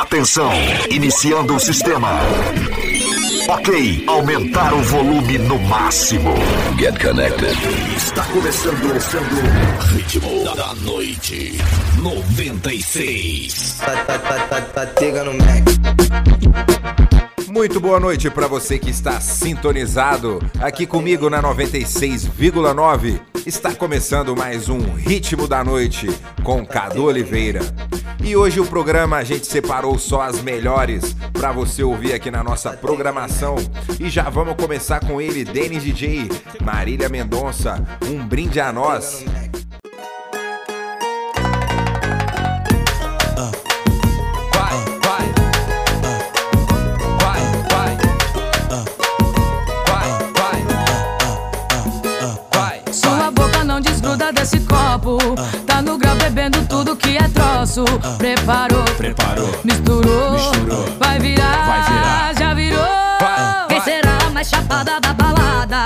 Atenção, iniciando o sistema. Ok, aumentar o volume no máximo. Get connected. Está começando, começando. Ritmo da noite 96. Tá, tá, tá, tá, tá pegando Mac. Muito boa noite para você que está sintonizado aqui comigo na 96,9. Está começando mais um Ritmo da Noite com Cadu Oliveira. E hoje o programa a gente separou só as melhores para você ouvir aqui na nossa programação. E já vamos começar com ele, Denis DJ, Marília Mendonça, um brinde a nós. Desse copo. Tá no grau bebendo tudo que é troço. Preparou, Preparou. misturou, Misturou. vai virar, Vai virar. já virou. Vai, Quem será a mais chapada da balada?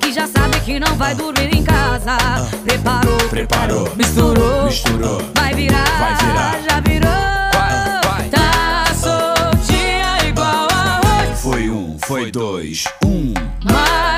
Que já sabe que não vai dormir em casa. Preparou, Preparou. misturou, Misturou. vai virar, Vai virar. já virou. Vai, vai. Tá soltinha igual a hoje. Foi um, foi dois, um. Mais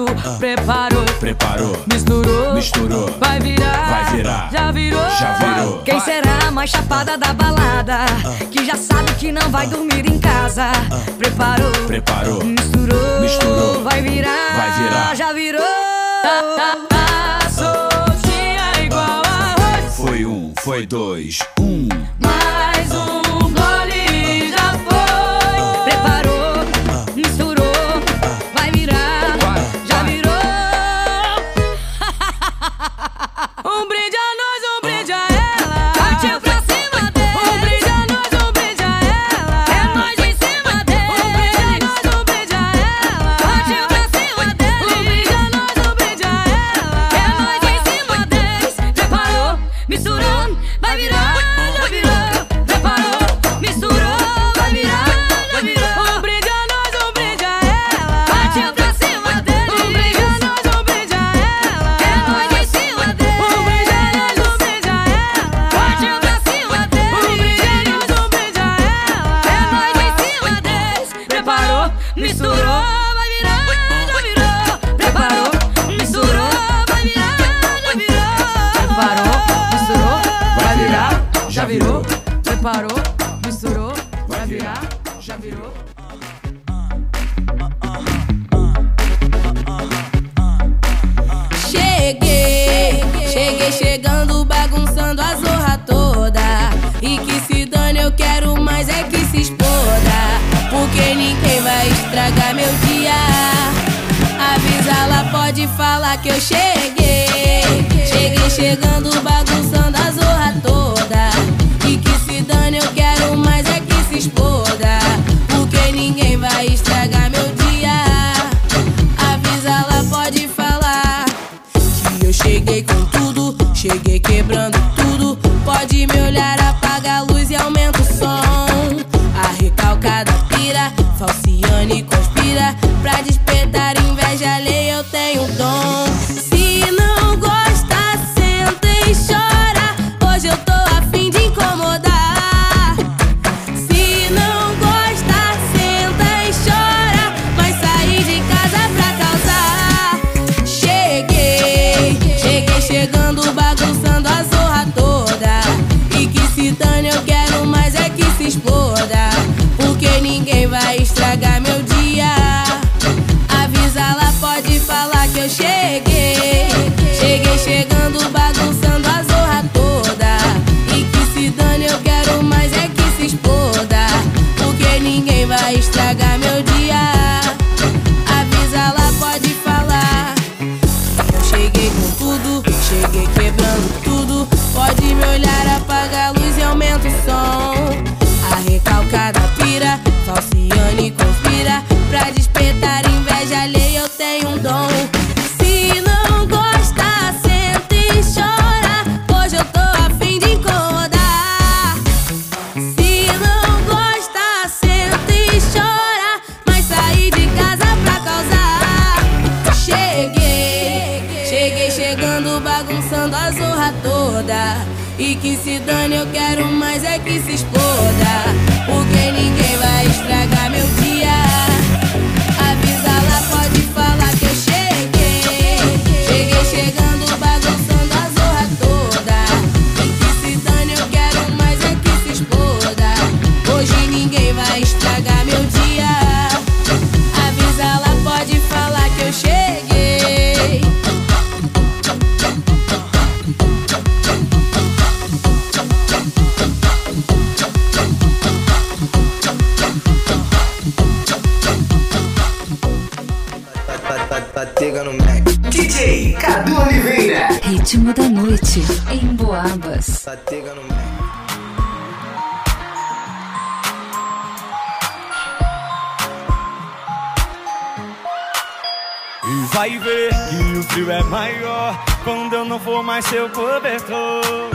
é troço. Preparou, Preparou. misturou, Misturou. vai virar, Vai virar. já virou. Já virou. Quem será a mais chapada da balada? Que já sabe que não vai dormir em casa. Preparou, Preparou. misturou, Misturou. vai virar, Vai virar. já virou. Tá, tá, tá soltinha igual a hoje. Foi um, foi dois, um. Mais já virou. Cheguei, cheguei chegando, bagunçando a zorra toda. E que se dane, eu quero mais é que se exploda. Porque ninguém vai estragar meu dia. Avisa lá, pode falar que eu cheguei. Cheguei chegando, bagunçando a zorra toda. Ninguém vai estragar meu dia. Avisa lá, pode falar. Que eu cheguei com tudo, cheguei quebrando tudo. Pode me olhar, apaga a luz e aumenta o som. A recalcada pira, falciane conspira. Pra despertar que se dane, eu quero mais é que se exploda. Vai ver que o frio é maior quando eu não for mais seu cobertor.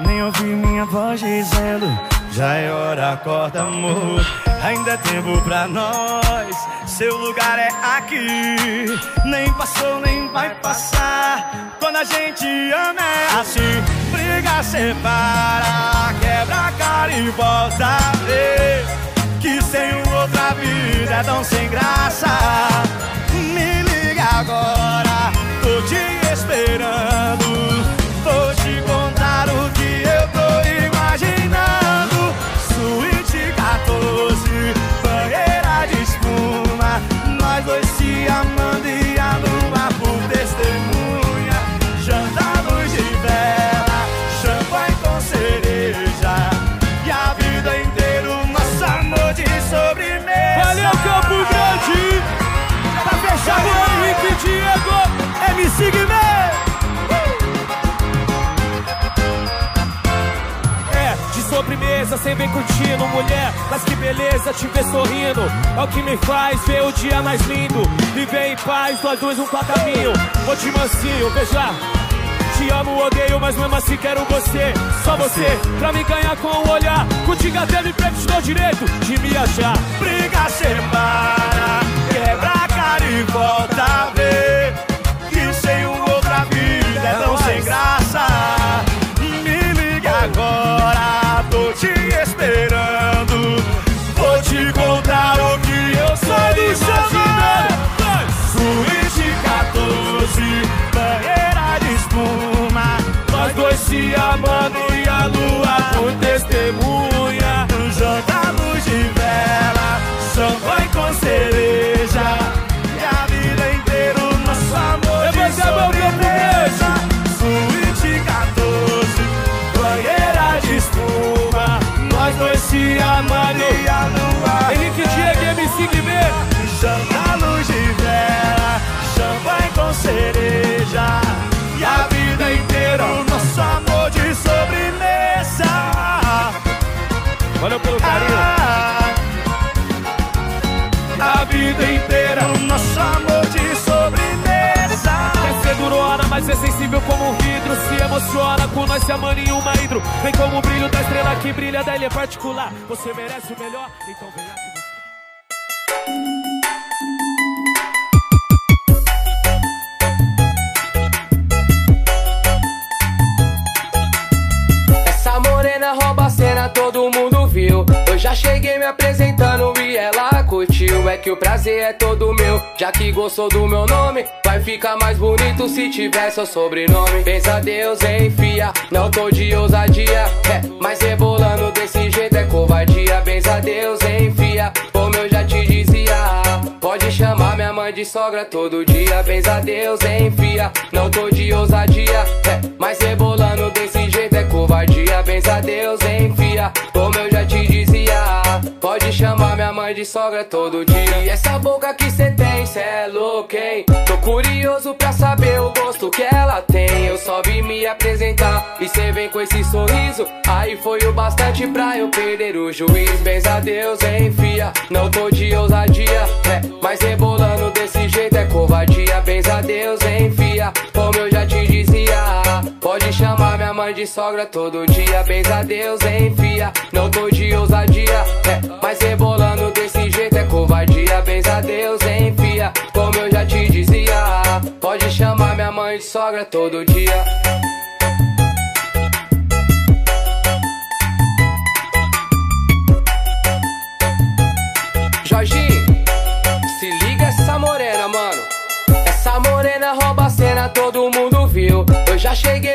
Nem ouvir minha voz dizendo, já é hora, acorda amor. Ainda é tempo pra nós, seu lugar é aqui. Nem passou, nem vai passar. Quando a gente ama é assim, briga, separa, quebra a cara e volta a ver. Que sem outra vida é tão sem graça. Me sem bem curtindo, mulher. Mas que beleza te ver sorrindo. É o que me faz ver o dia mais lindo. Viver em paz, nós dois um pra caminho. Vou te mansinho, veja. Te amo, odeio, mas mesmo assim quero você. Só você, pra me ganhar com o olhar. Contigo até me prego, direito de me achar. Briga, separa, quebra cara e volta a ver. Que sem uma outra vida é tão sem graça. Te esperando. Vou te contar o que eu sou do imaginando. Suíte 14, banheira de espuma. Nós dois se amando e a lua por testemunha. Com cereja. E a vida inteira o nosso amor de sobremesa. Valeu pelo carinho. Ah, A vida inteira o nosso amor de sobremesa. Quer ser durona, mas é sensível como um vidro. Se emociona com nós se amando em uma hidro. Vem como o brilho da estrela que brilha da ilha particular. Você merece o melhor, então Eu já cheguei me apresentando e ela curtiu. É que o prazer é todo meu, já que gostou do meu nome. Vai ficar mais bonito se tiver seu sobrenome. Pensa Deus, enfia, não tô de ousadia. É, mas rebolando desse jeito é covardia. Pensa Deus, enfia, como eu já te dizia. Pode chamar minha mãe de sogra todo dia. Benza a Deus, enfia. Não tô de ousadia. É, mas rebolando desse jeito é covardia. Benza Deus, enfia. Como eu já te dizia. Pode chamar minha mãe de sogra todo dia. E essa boca que cê tem, cê é louco, hein? Tô curioso pra saber o gosto que ela tem. Eu só vim me apresentar e cê vem com esse sorriso. Aí foi o bastante pra eu perder o juiz. Benza Deus, enfia. Não tô de ousadia. É, mas rebolando desse jeito é covardia. Benza Deus, enfia. Como eu já te dizia. Pode chamar minha mãe de sogra todo dia. Benza a Deus, enfia. Não tô de ousadia. É, mas rebolando desse jeito é covardia. Benza a Deus, enfia. Como eu já te dizia. Pode chamar minha mãe de sogra todo dia.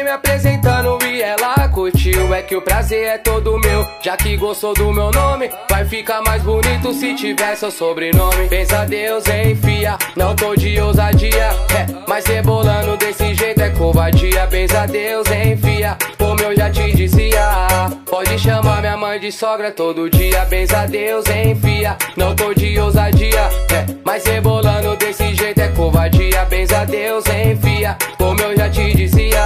Me apresentando e ela curtiu. É que o prazer é todo meu, já que gostou do meu nome. Vai ficar mais bonito se tiver seu sobrenome. Pensa Deus, enfia, não tô de ousadia. É, mas rebolando desse jeito é covardia. Pensa Deus, enfia, como eu já te dizia. Pode chamar minha mãe de sogra todo dia. Benza Deus, enfia, não tô de ousadia. É, mas rebolando desse jeito é covardia. Benza Deus, enfia, como eu já te dizia.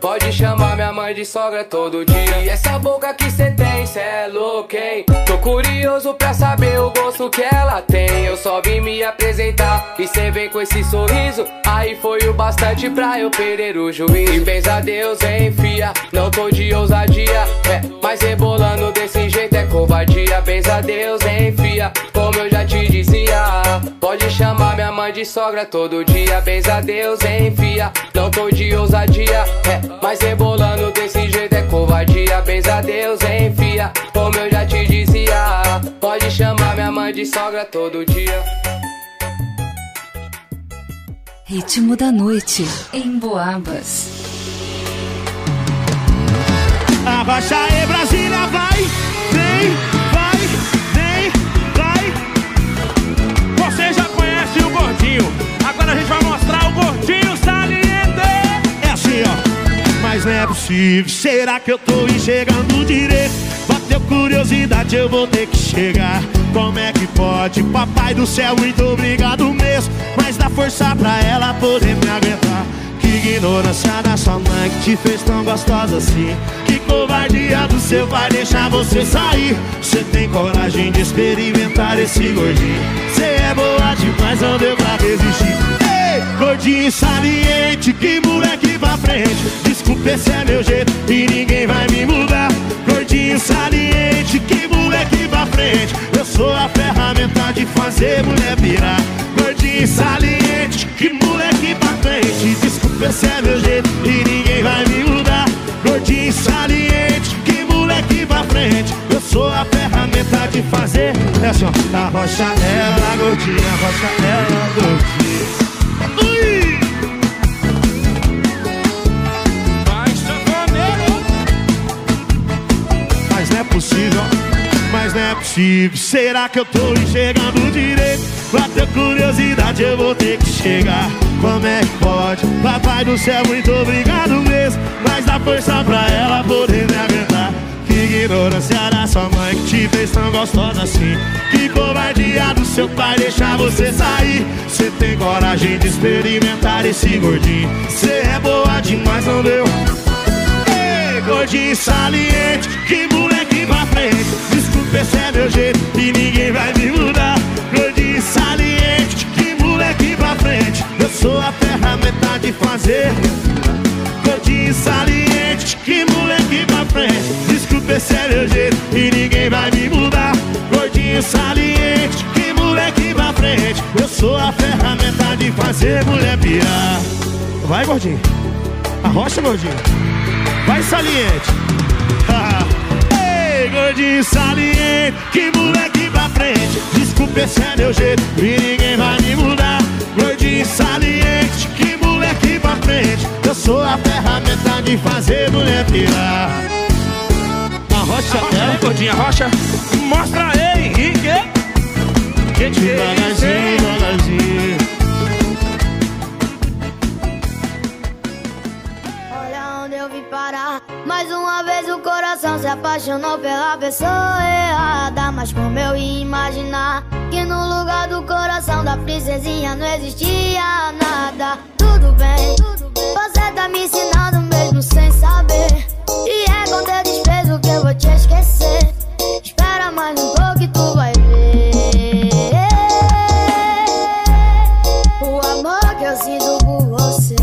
Pode chamar minha mãe de sogra todo dia. E essa boca que cê tem, cê é louco, hein? Tô curioso pra saber o gosto que ela tem. Eu só vim me apresentar e cê vem com esse sorriso. Aí foi o bastante pra eu perder o juízo. E benza Deus, enfia, não tô de ousadia. É, mas rebolando desse jeito é covardia. Benza Deus, enfia, como eu já te dizia. Pode chamar minha mãe de sogra todo dia. Benza Deus, enfia, não tô de ousadia. É, mas rebolando desse jeito é covardia. Benza Deus, enfia, como eu já te dizia. Pode chamar minha mãe de sogra todo dia. Ritmo da noite em Boabas. Abaixa aí, Brasília, vai, vem, vai, vem, vai. Você já conhece o gordinho, agora a gente vai mostrar o gordinho saliente. É assim, ó. Mas não é possível, será que eu tô enxergando direito? Bateu curiosidade, eu vou ter que chegar. Como é que pode? Papai do céu, muito obrigado mesmo. Mas dá força pra ela poder me aguentar. Ignorância da sua mãe que te fez tão gostosa assim. Que covardia do seu pai deixar você sair. Você tem coragem de experimentar esse gordinho. Você é boa demais, não deu pra resistir. Ei, gordinho saliente, que moleque pra frente. Desculpa, esse é meu jeito e ninguém vai me mudar. Gordinho saliente, que moleque pra frente. Eu sou a ferramenta de fazer mulher virar. Gordinho saliente, que moleque pra frente. Desculpa, esse é meu jeito e ninguém vai me mudar. Gordinho saliente, que moleque pra frente. Eu sou a ferramenta de fazer. É assim, ó. Arrocha ela, gordinha, arrocha ela, gordinha. Ui! Mas não é possível, não é possível. Será que eu tô enxergando direito? Bateu curiosidade, eu vou ter que chegar. Como é que pode? Papai do céu, muito obrigado mesmo. Mas dá força pra ela poder me aguentar. Que ignorância da sua mãe que te fez tão gostosa assim. Que covardia do seu pai deixar você sair. Você tem coragem de experimentar esse gordinho. Você é boa demais, não deu? Ei, gordinho saliente, que moleque pra frente. Desculpa, esse é meu jeito e ninguém vai me mudar. Gordinho saliente, que moleque pra frente. Eu sou a ferramenta de fazer. Gordinho saliente, que moleque pra frente. Desculpa, esse é meu jeito e ninguém vai me mudar. Gordinho saliente, que moleque pra frente. Eu sou a ferramenta de fazer mulher pirar. Vai, gordinho. Arrocha, gordinho. Vai, saliente. Gordinho saliente, que moleque pra frente. Desculpa, esse é meu jeito e ninguém vai me mudar. Gordinho saliente, que moleque pra frente. Eu sou a ferramenta de fazer mulher pirar. Arrocha ela, gordinha, arrocha. Mostra aí, Henrique. Que devagarzinho, devagarzinho. Olha onde eu vim parar. Mais uma vez o coração se apaixonou pela pessoa errada. Mas como eu ia imaginar que no lugar do coração da princesinha não existia nada. Tudo bem, você tá me ensinando mesmo sem saber. E é com teu desprezo que eu vou te esquecer. Espera mais um pouco e tu vai ver. O amor que eu sinto por você.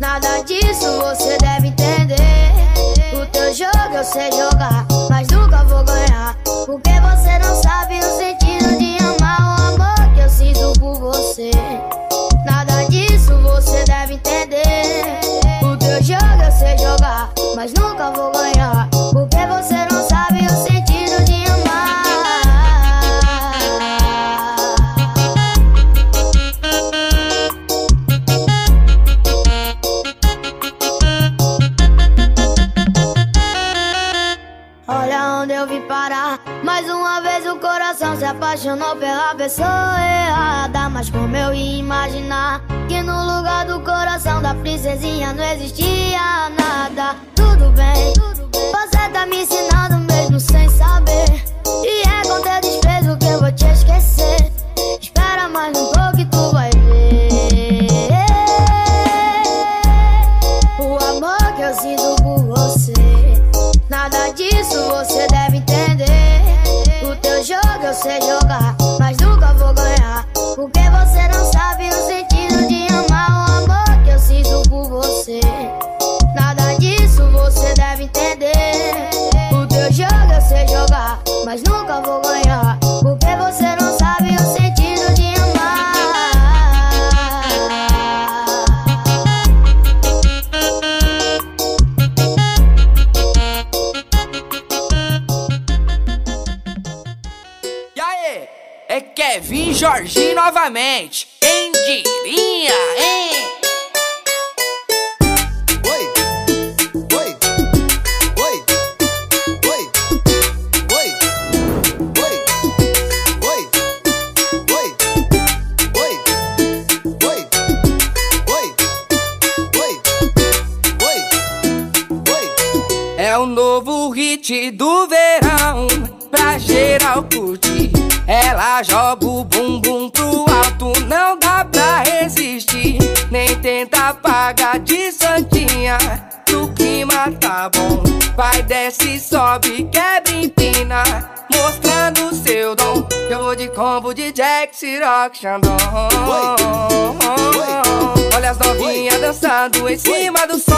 Nada disso você sei jogar, mas nunca vou ganhar. Porque você não sabe o sentido de amar o amor que eu sinto por você. Nada disso você deve entender. O teu jogo eu sei jogar, mas nunca vou ganhar. Se apaixonou pela pessoa errada. Mas como eu ia imaginar que no lugar do coração da princesinha não existia nada? Tudo bem, você tá me ensinando mesmo sem saber. E é com teu desprezo que eu vou te esquecer. Espera mais um pouco e tu vai ver. O amor que eu sinto por você. Nada disso você deve Jorginho novamente. Quem diria, hein? É o novo hit do verão pra geral curtir. Ela joga o bumbum pro alto, não dá pra resistir. Nem tenta apagar de santinha, o clima tá bom. Vai, desce, sobe, quebra, empina, mostrando seu dom. Eu vou de combo de Jack, Ciroc, Xandão. Olha as novinhas dançando em cima do som.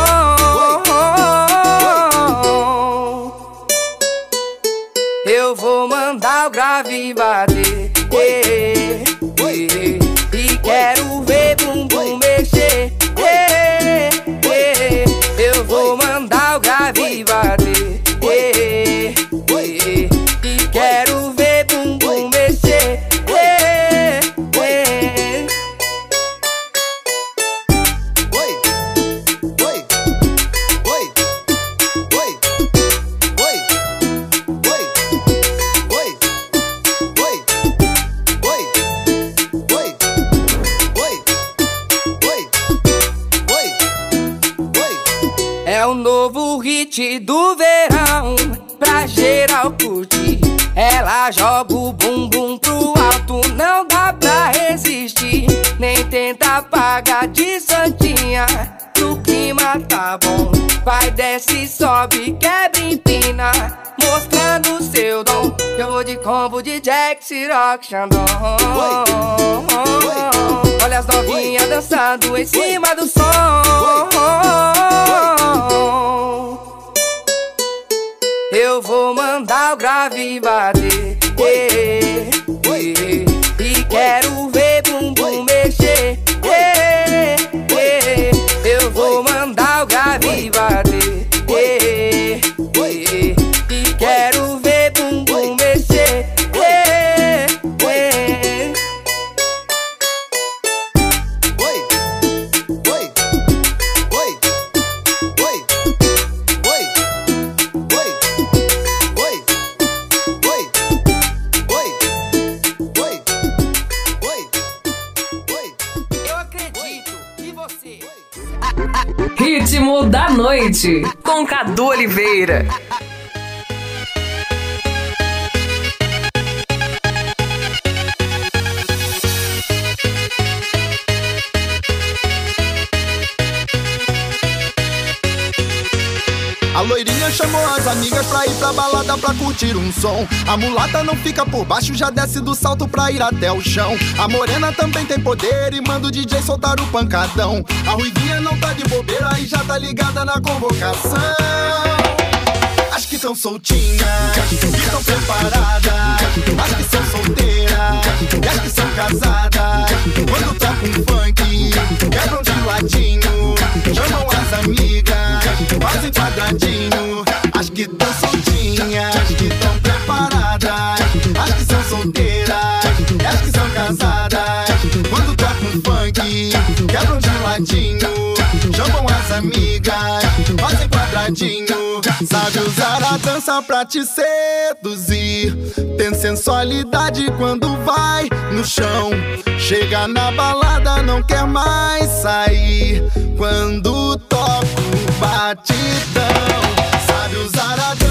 Grave bater. eh, eh, do verão pra geral curtir. Ela joga o bumbum pro alto, não dá pra resistir. Nem tenta apagar de santinha, que o clima tá bom. Vai, desce, sobe, quebra, empina, mostrando seu dom. Eu vou de combo de Jack, Ciroc, Xandão. Olha as novinhas dançando em cima do som. Eu vou mandar o grave bater. E quero Ritmo da noite com Cadu Oliveira. A loirinha chamou as amigas pra ir pra balada pra curtir um som. A mulata não fica por baixo, já desce do salto pra ir até o chão. A morena também tem poder e manda o DJ soltar o pancadão. A ruivinha não tá de bobeira e já tá ligada na convocação. As que tão soltinhas, que tão preparadas, as que são solteiras, e as que são casadas. Quando toca um funk, quebram de ladinho, chamam as amigas, fazem quadradinho. As que tão soltinhas, que tão preparadas, as que são solteiras, as que são casadas. Quando toca um funk, quebram de ladinho, amigas fazem quadradinho. Sabe usar a dança pra te seduzir. Tem sensualidade quando vai no chão. Chega na balada, não quer mais sair. Quando toca o batidão. Sabe usar a dança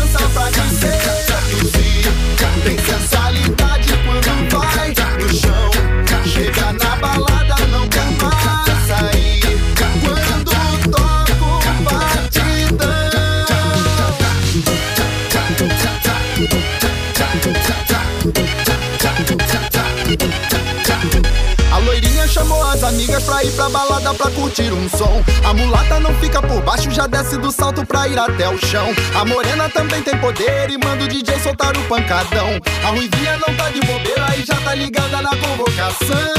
amigas pra ir pra balada pra curtir um som. A mulata não fica por baixo, já desce do salto pra ir até o chão. A morena também tem poder e manda o DJ soltar o pancadão. A ruivinha não tá de bobeira e já tá ligada na convocação.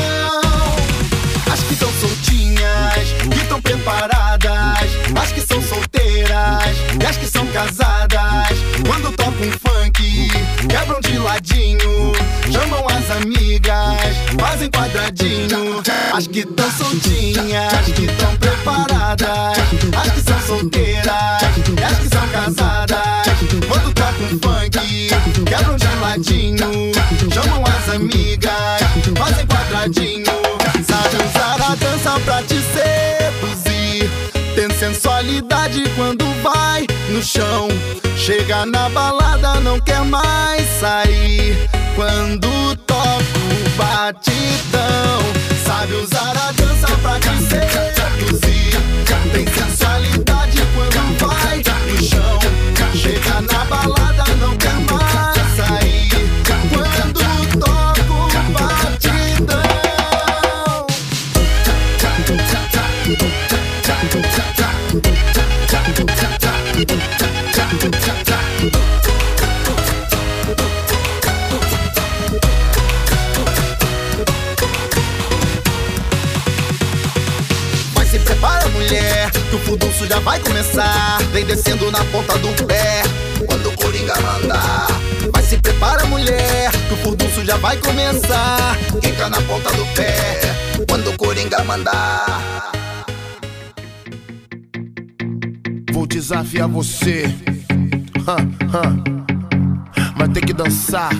As que tão soltinhas, que tão preparadas. As que são solteiras e as que são casadas. Quando toca um funk, quebram de ladinho. Chamam as amigas, fazem quadradinho. As que tão soltinhas, que tão preparadas. As que são solteiras as que são casadas. Quando toca um funk, quebram de ladinho. Chamam as amigas, fazem quadradinho. Sabe usar a dança pra te seduzir. Tem sensualidade quando vai no chão. Chega na balada, não quer mais sair. Quando toca o batidão. Sabe usar a dança pra te seduzir. Tem sensualidade quando vai no chão. Chega na balada, não quer mais já vai começar. Vem descendo na ponta do pé, quando o Coringa mandar. Mas se prepara, mulher, que o furdunço já vai começar. Fica na ponta do pé, quando o Coringa mandar. Vou desafiar você. Hã, hã. Vai ter que dançar.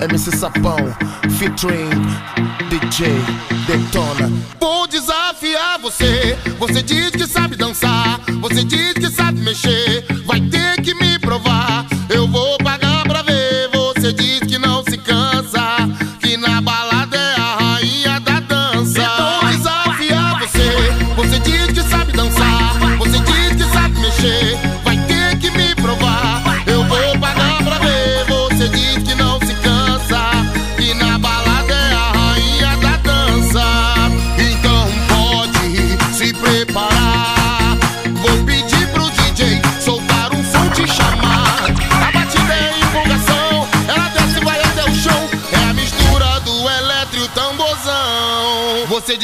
MC Sapão, featuring DJ Detona. Vou desafiar você. Você diz que sabe dançar. Você diz que sabe mexer. Vai ter que me provar.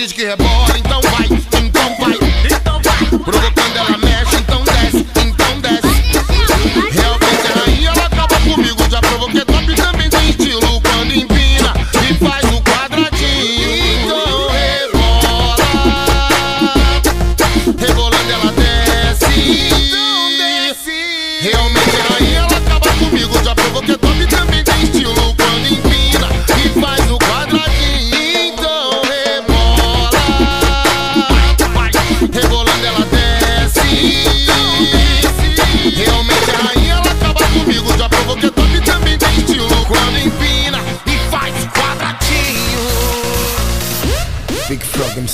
Tamborzão. Você diz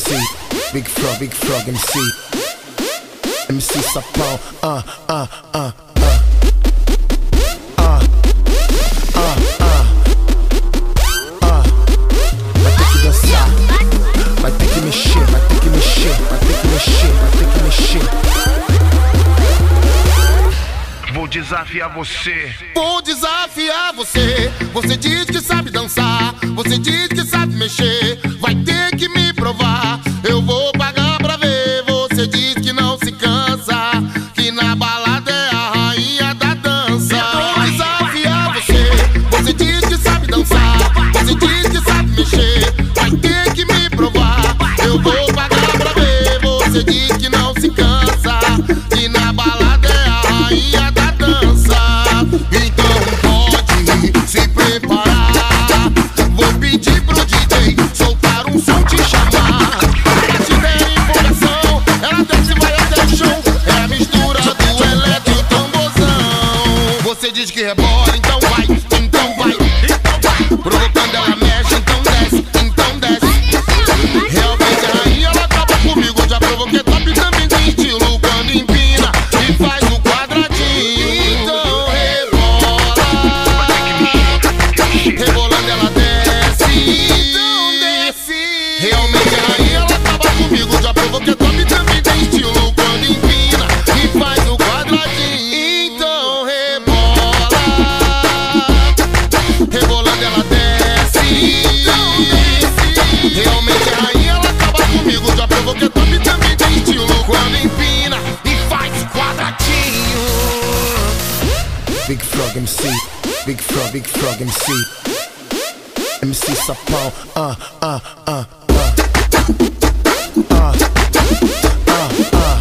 MC, Big Frog, Big Frog MC. MC Sapão, ah, ah, ah, ah. Ah, ah, ah. Ah. Vai ter que dançar, vai ter que mexer, vai ter que mexer, vai ter que mexer, vai ter que mexer. Vou desafiar você. Vou desafiar você. Você diz que sabe dançar. Você diz que sabe mexer. Provar. MC. MC Sapão, ah, ah, ah, ah. Ah, ah, ah.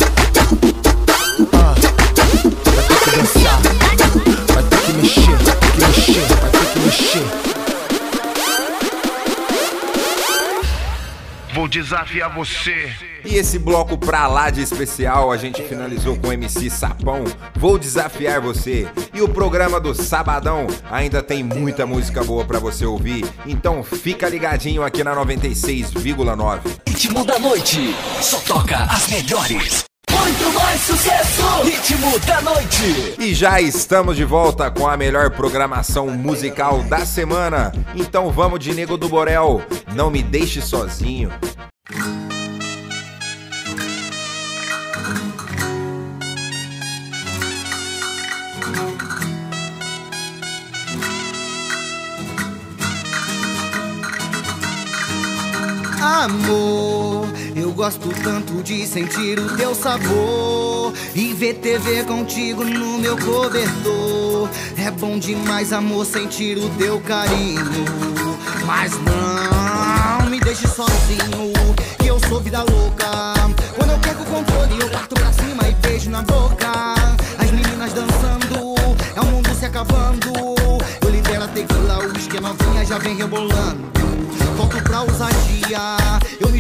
Ah. Vai ter que dançar, vai ter que mexer, vai ter que mexer, vai ter que mexer. Vou desafiar você. E esse bloco pra lá de especial a gente finalizou com o MC Sapão. Vou desafiar você. E o programa do Sabadão ainda tem muita música boa pra você ouvir. Então fica ligadinho aqui na 96,9. Ritmo da noite. Só toca as melhores. Muito mais sucesso. Ritmo da noite. E já estamos de volta com a melhor programação musical da semana. Então vamos de Nego do Borel. Não me deixe sozinho. Amor, eu gosto tanto de sentir o teu sabor e ver TV contigo no meu cobertor. É bom demais, amor, sentir o teu carinho. Mas não me deixe sozinho, que eu sou vida louca. Quando eu perco o controle, eu parto pra cima e beijo na boca. As meninas dançando, é o mundo se acabando. Eu libero a tequila, o uísque, a novinha já vem rebolando. Volto pra ousadia,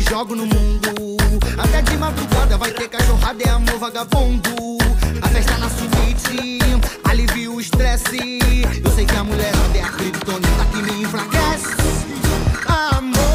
jogo no mundo. Até de madrugada vai ter cachorrada, é amor vagabundo. A festa na suíte, alivia o estresse. Eu sei que a mulher é a criptonita que me enfraquece. Amor,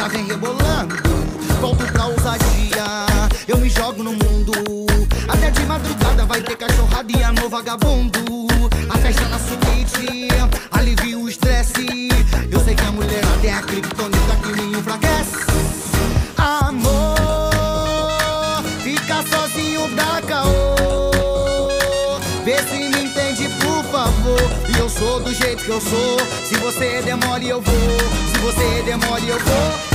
já vem rebolando. Volto pra ousadia, eu me jogo no mundo. Até de madrugada vai ter cachorrada e amor vagabundo. A festa na suíte, alivia o estresse. Eu sei que a mulher é a criptonita que me enfraquece. Amor, fica sozinho da caô. Vê se me entende, por favor. E eu sou do jeito que eu sou. Se você demole, eu vou. Se você vou. Eu vou.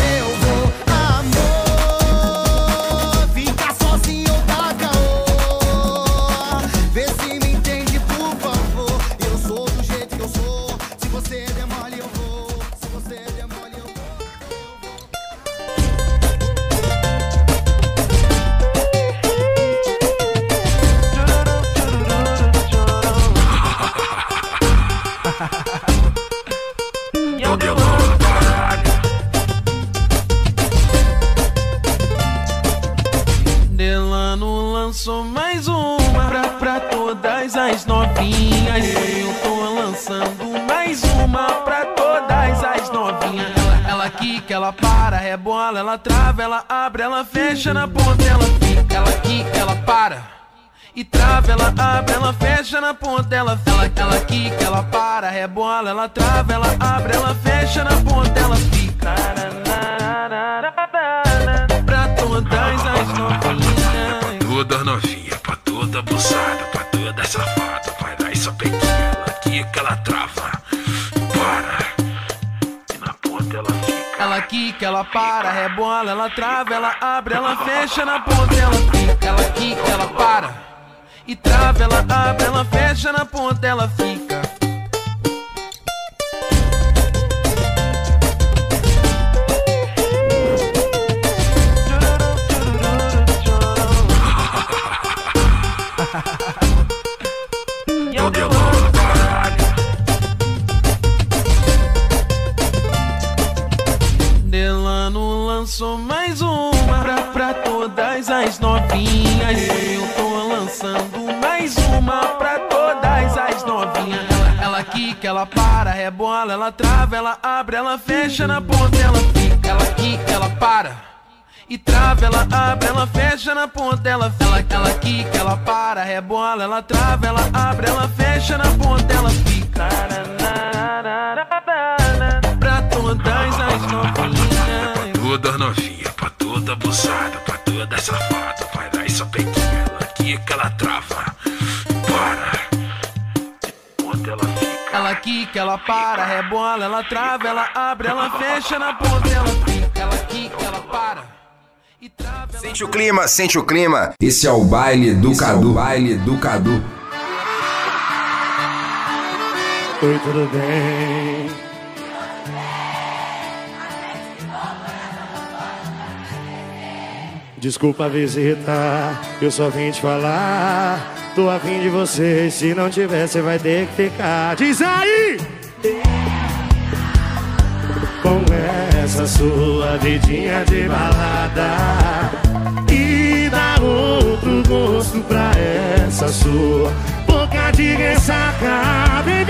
Para, rebola, ela trava, ela abre, ela fecha na ponta, ela fica, ela quica, ela para. E trava, ela abre, ela fecha na ponta, ela fica. Ela para, rebola, ela trava, ela abre, ela fecha na ponta, ela fica. Ela quica, ela para. E trava, ela abre, ela fecha na ponta, ela ela, ela quica, ela para, rebola, ela trava, ela abre, ela fecha na ponta, Ela quica, ela para, rebola, ela trava, ela abre, ela fecha na ponta, ela fica, ela quica, ela para. Sente o clima, sente o clima. Esse é o baile do Cadu. baile do Cadu. Oi, tudo bem? Desculpa a visita, eu só vim te falar. Tô afim de você, se não tiver, você vai ter que ficar. Diz aí! Com essa sua vidinha de balada E dá outro gosto pra essa sua boca de ressaca Vem,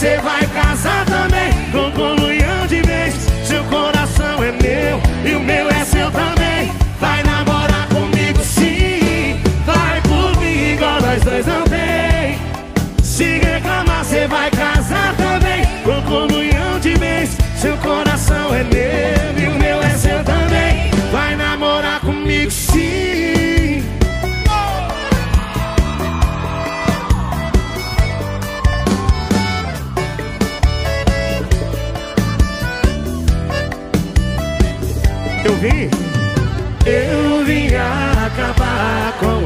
reclamar cê vai casar também Com comunhão de vez Seu coração é meu e o meu é seu também. Vai namorar comigo sim. Vai por mim igual nós dois não tem. Se reclamar cê vai casar também Com comunhão de vez Seu coração é meu Eu vim, eu vim acabar com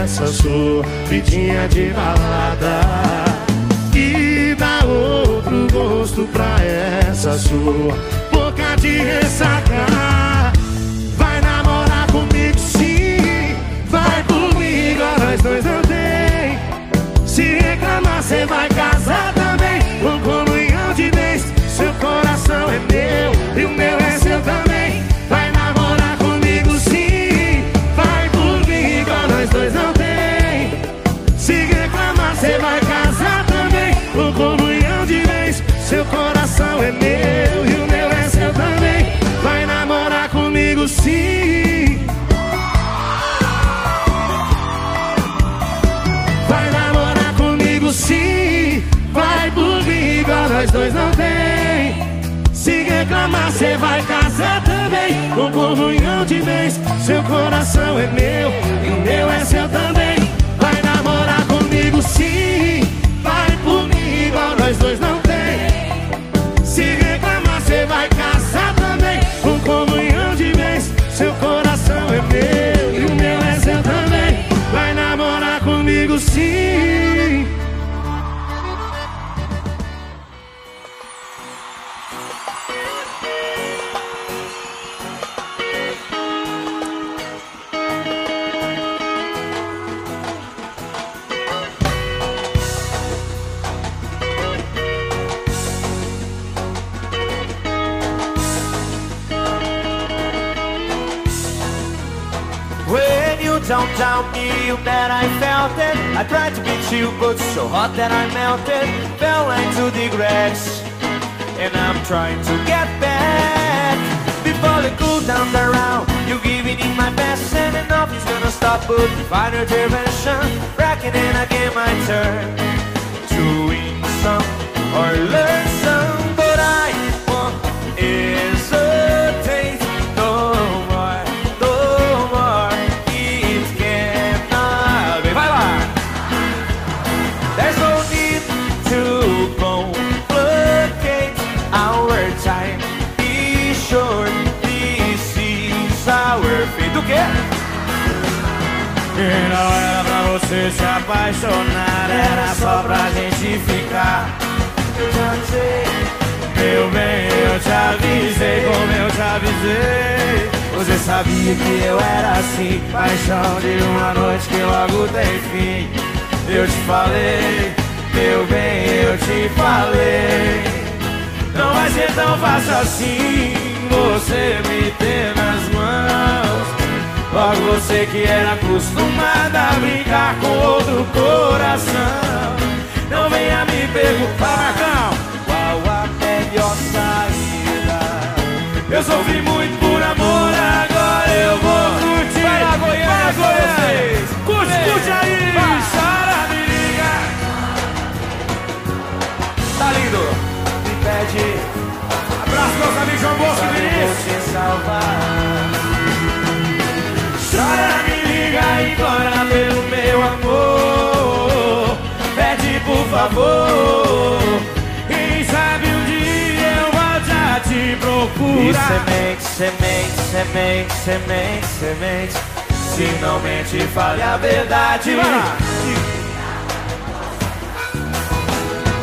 essa sua vidinha de balada E dar outro gosto pra essa sua boca de ressaca. Vai namorar comigo sim, vai comigo, nós dois não nós dois não tem. Se reclamar cê vai casar também. Com comunhão de vez Seu coração é meu e o meu é seu também. Vai namorar comigo sim. Vai por mim igual nós dois não tell me that I felt it. I tried to beat you but so hot that I melted. Fell into the cracks And I'm trying to get back. Before the cool down the round You giving it my best And nothing's gonna stop but divine intervention Racking in again my turn To win some or learn some But I want is não era pra você se apaixonar, era só pra gente ficar. Eu já sei, meu bem, eu te avisei como eu te avisei. Você sabia que eu era assim, paixão de uma noite que logo tem fim. Eu te falei, meu bem, eu te falei. Não vai ser tão fácil assim você me ter nas mãos. Logo você que era acostumada a brincar com outro coração. Não venha me perguntar, Marcão, qual a melhor saída. Eu sofri muito por amor, agora eu vou curtir. Vai lá, Goiânia, Vai, Goiânia. Curte, curte aí, Vai. chora, me liga. Tá lindo. Me pede. Abraço, meus amigos João Bosco e Vinícius. Chora, me liga, implora pelo meu amor. Pede por favor. Quem sabe um dia eu volte a te E procurar. semente, semente, semente, semente, semente. Se não mente, fale a verdade.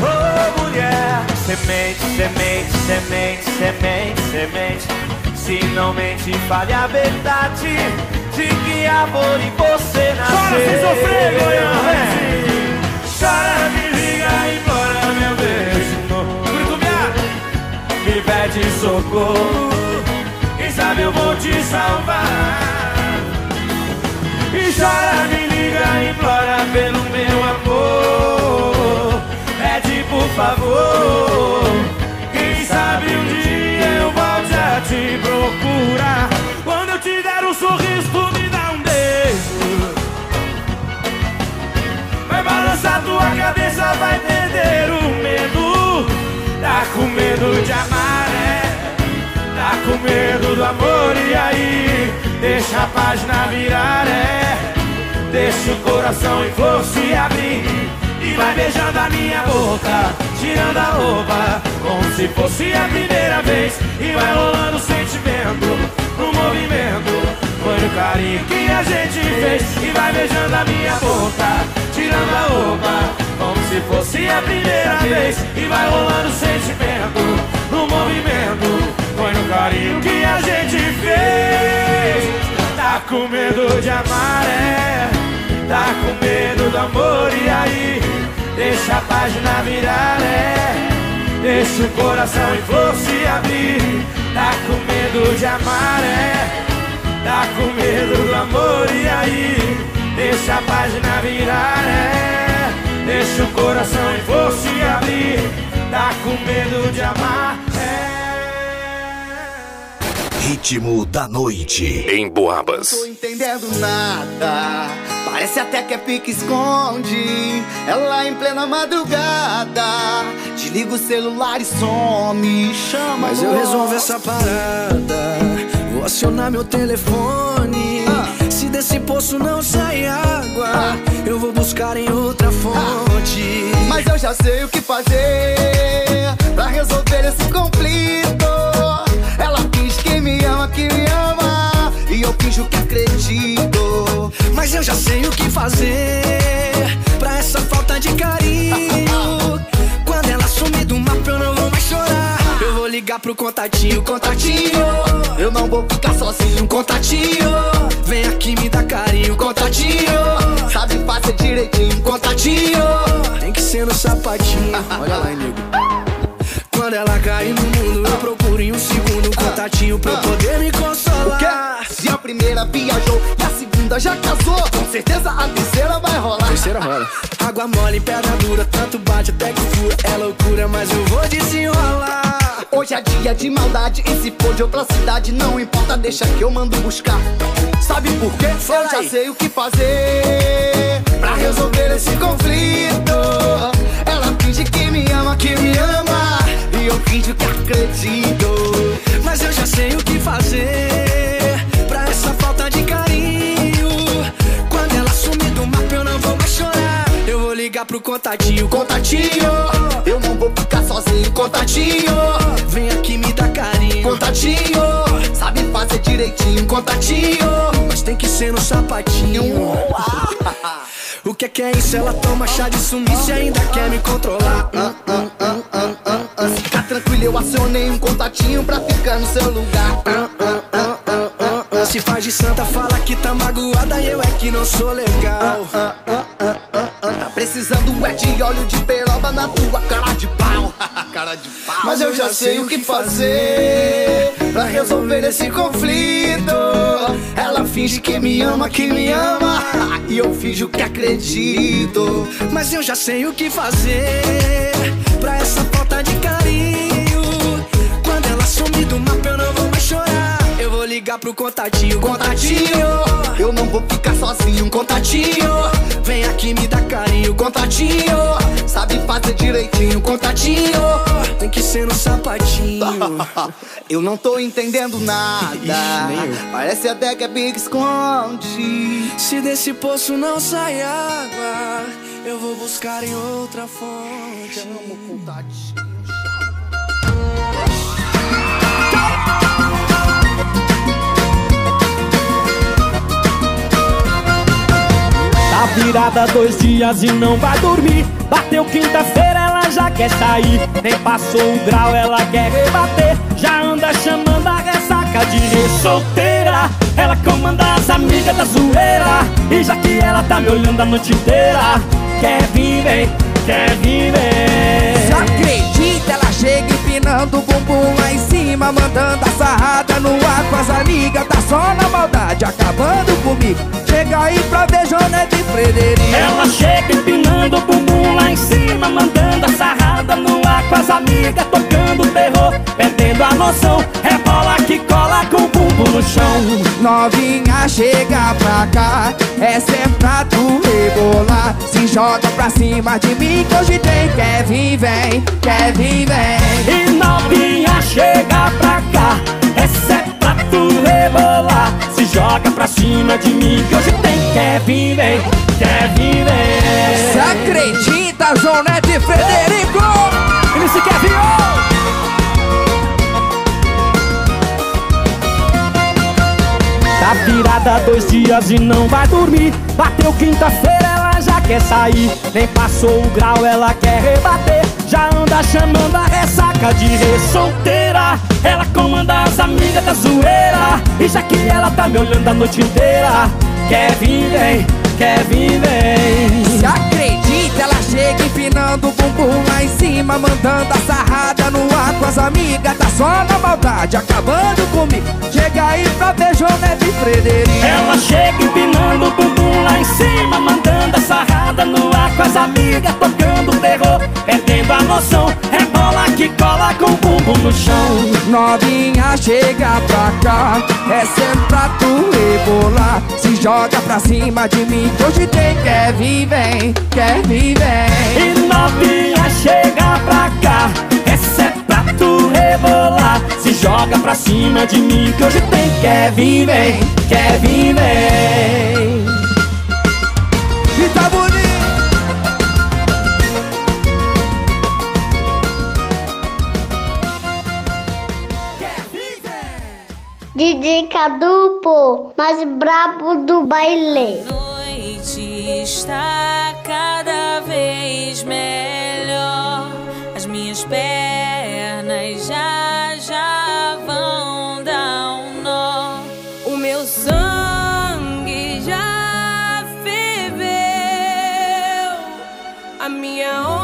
Oh, mulher. Semente, semente, semente, semente, semente. Se não mente, fale a verdade. De que amor em você nasceu. Chora sem sofrer, Goiânia. Chora, me liga, implora meu beijo. Curitubiá, me pede socorro. Quem sabe eu vou te salvar. E chora, me liga, implora pelo meu amor. Pede por favor. Quem sabe um dia eu volte a te procurar. Sorriso, tu me dá um beijo. Vai balançar tua cabeça, vai perder o medo. Tá com medo de amar, é? Tá com medo do amor, e aí? Deixa a página virar, é? Deixa o coração em flor se abrir. E vai beijando a minha boca, tirando a roupa, como se fosse a primeira vez. E vai rolando o sentimento, no movimento. Foi no carinho que a gente fez. E vai beijando a minha boca, tirando a roupa, como se fosse a primeira vez. E vai rolando sentimento, no movimento. Foi no carinho que a gente fez. Tá com medo de amar, é? Tá com medo do amor, e aí? Deixa a página virar, é? Deixa o coração em flor se abrir. Tá com medo de amar, é? Tá com medo do amor, e aí? Deixa a página virar, é? Deixa o coração em flor se abrir. Tá com medo de amar, Ritmo da noite em Boabas. Tô entendendo nada. Parece até que é pique esconde. Ela em plena madrugada. Desliga o celular e some. Chama Mas eu resolvo essa parada. Vou acionar meu telefone. Se desse poço não sai água, eu vou buscar em outra fonte. Mas eu já sei o que fazer pra resolver esse conflito. Ela diz que me ama, que me ama. E eu finjo que acredito. Mas eu já sei o que fazer pra essa falta de carinho. Quando ela sumir do mapa, eu não vou mais chorar. Ligar pro contatinho, contatinho. Eu não vou ficar sozinho, contatinho. Vem aqui me dá carinho, contatinho. Sabe fazer direitinho, contatinho. Tem que ser no sapatinho. Olha lá, nego. Quando ela cair no mundo, eu procuro em um segundo um contatinho pra eu poder me consolar. Primeira viajou e a segunda já casou, com certeza a terceira vai rolar. Terceira rola. Água mole, pedra dura, tanto bate até que fura. É loucura, mas eu vou desenrolar. Hoje é dia de maldade e se for de outra cidade, não importa, deixa que eu mando buscar. Sabe por quê? eu já sei o que fazer pra resolver esse conflito. Ela finge que me ama, que me ama, e eu finjo que acredito. Mas eu já sei o que fazer essa falta de carinho. Quando ela sumir do mapa, eu não vou mais chorar. Eu vou ligar pro contatinho, contatinho. Eu não vou ficar sozinho, Contatinho, vem aqui me dar carinho. contatinho. Sabe fazer direitinho, Contatinho, mas tem que ser no sapatinho. O que é que é isso? Ela toma chá de sumiço e ainda quer me controlar. Hum, hum, hum, hum. Fica tranquilo, eu acionei um contatinho pra ficar no seu lugar. Hum, hum, hum. Se faz de santa, fala que tá magoada e eu é que não sou legal. Tá precisando é de óleo de peroba na tua cara de pau. cara de pau. Mas eu já sei o que fazer pra resolver esse conflito. Ela finge que me ama, que me ama, e eu finjo que acredito. Mas eu já sei o que fazer pra essa falta de carinho. Quando ela sumir do mapa, eu não ligar pro contatinho, contatinho. Eu não vou ficar sozinho, Contatinho, vem aqui me dar carinho, contatinho. Sabe fazer direitinho, Contatinho, tem que ser no sapatinho. Eu não tô entendendo nada. Eu. Parece até que é Big esconde. Se desse poço não sai água, eu vou buscar em outra fonte. Amo contatinho. Tá virada dois dias e não vai dormir. Bateu quinta-feira, ela já quer sair. Nem passou o grau, ela quer rebater. Já anda chamando a ressaca de solteira. Ela comanda as amigas da zoeira. E já que ela tá me olhando a noite inteira, quer vir, vem, quer vir, vem. Se acredita, ela chega empinando o bumbum lá em cima Mandando a sarrada no ar com as amigas Tá só na maldade, acabando comigo. Chega aí pra ver Jonete Frederico. Ela chega empinando o bumbum lá em cima Mandando a sarrada no ar com as amigas Tocando terror, perdendo a noção. Rebola que cola com o bumbum no chão. Novinha, chega pra cá. Essa é pra tu rebolar Se joga pra cima de mim que hoje tem Kevin vem, Kevin vem. E novinha chega pra cá. Essa é tu rebolar. Se joga pra cima de mim Que hoje tem Kevin vem, Kevin vem. Se acredita, Jonete e Frederico? MC Kevin oh! Tá virada dois dias e não vai dormir. Bateu quinta-feira, ela quer sair Nem passou o grau, ela quer rebater. Já anda chamando a ressaca de re solteira. Ela comanda as amigas da zoeira. E já que ela tá me olhando a noite inteira Quer vir, vem, quer vir, vem. Se acredita, ela chega empinando o bumbum lá em cima Mandando a sarrada no ar com as amigas. Tá só na maldade, acabando comigo. Chega aí pra ver Jonete e Frederico. Ela chega empinando o bumbum lá em cima Mandando a sarrada no ar com as amigas Tocando terror, perdendo a noção Rebola que cola com o bumbum no chão. Novinha, chega pra cá. É sempre pra tu rebolar. Se joga pra cima de mim que hoje tem Kevin vem, Kevin vem E novinha chega pra cá. Essa é pra tu rebolar. Se joga pra cima de mim Que hoje tem Kevin vem, Kevin vem. E tá bonito. DJ Cadu, pô, mais brabo do baile. Está cada vez melhor. As minhas pernas já já vão dar um nó. O meu sangue já ferveu. A minha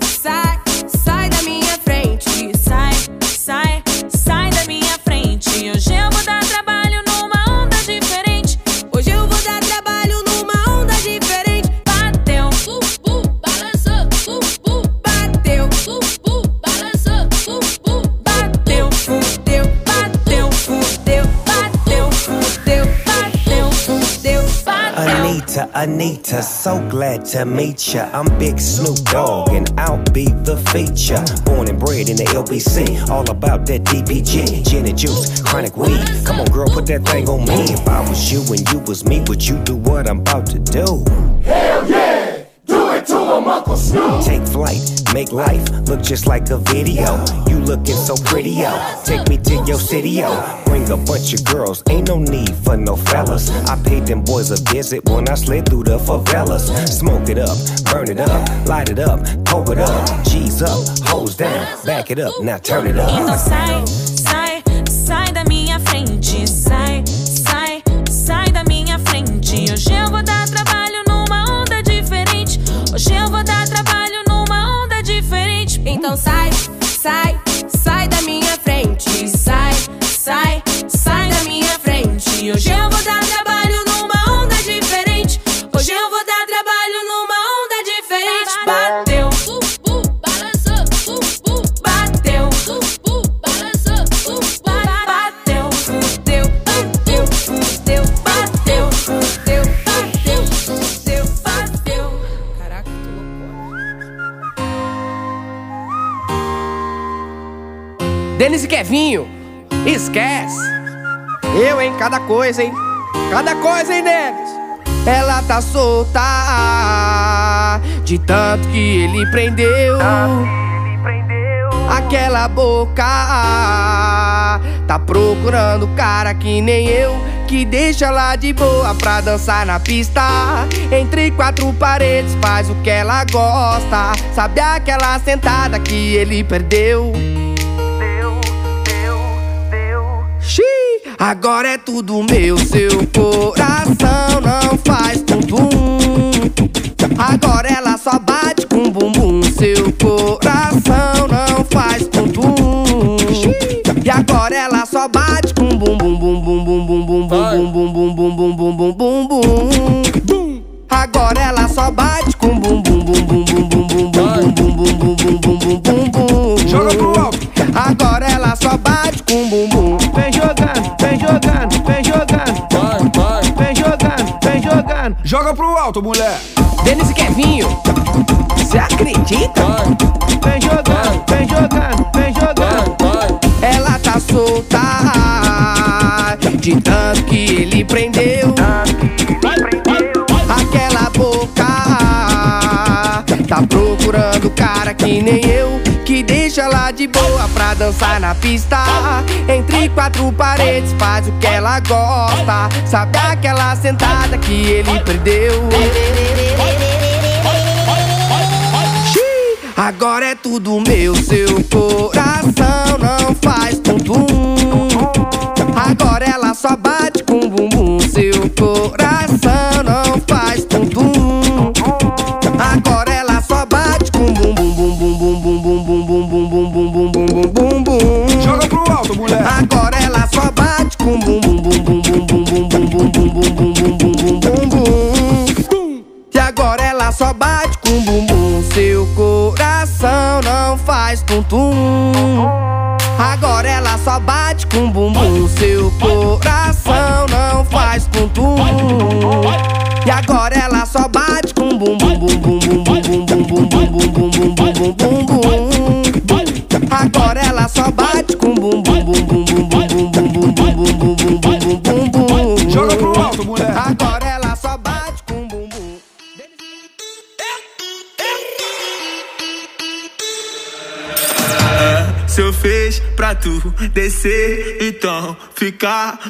Anita, Anita, so glad to meet ya. I'm Big Snoop Dogg, and I'll be the feature. Born and bred in the LBC, all about that DPG, gin and juice, chronic weed. Come on, girl, put that thing on me. If I was you and you was me, would you do what I'm about to do? Hell yeah! Do it to him, Uncle Snoop! Take flight, make life look just like a video. You looking so pretty, yo. Take me to your city, yo. Bring a bunch of girls, ain't no need for no fellas. I paid them boys a visit when I slid through the favelas. Smoke it up, burn it up, light it up, pull it up. G's up, hose down, back it up, now turn it Então up. sai, sai, sai da minha frente. Sai, sai, go side, side. Denis e Kevinho, esquece. Eu, hein? Cada coisa, hein? Cada coisa, hein, Denis? Ela tá solta de tanto que ele prendeu. Aquela boca tá procurando cara que nem eu. Que deixa ela de boa pra dançar na pista. Entre quatro paredes, faz o que ela gosta. Sabe aquela sentada que ele perdeu? Agora é tudo meu, seu coração não faz tum-tum. Agora ela só bate com bumbum, seu coração não faz tum-tum. E agora ela só bate com bum Joga pro alto, mulher. Denis e Kevinho, você acredita? Vem jogando, vem jogando, vem jogando. Ela tá solta de tanto que ele prendeu. Aquela boca tá procurando cara que nem eu. Que deixa ela de boa pra dançar na pista. Entre quatro paredes, faz o que ela gosta. Sabe aquela sentada que ele perdeu? Agora é tudo meu, seu coração não faz tum-tum. Agora ela só bate com bumbum, seu coração só bate com bumbum, seu coração não faz tum-tum. Agora ela só bate com bumbum, seu coração não faz tum-tum. E agora ela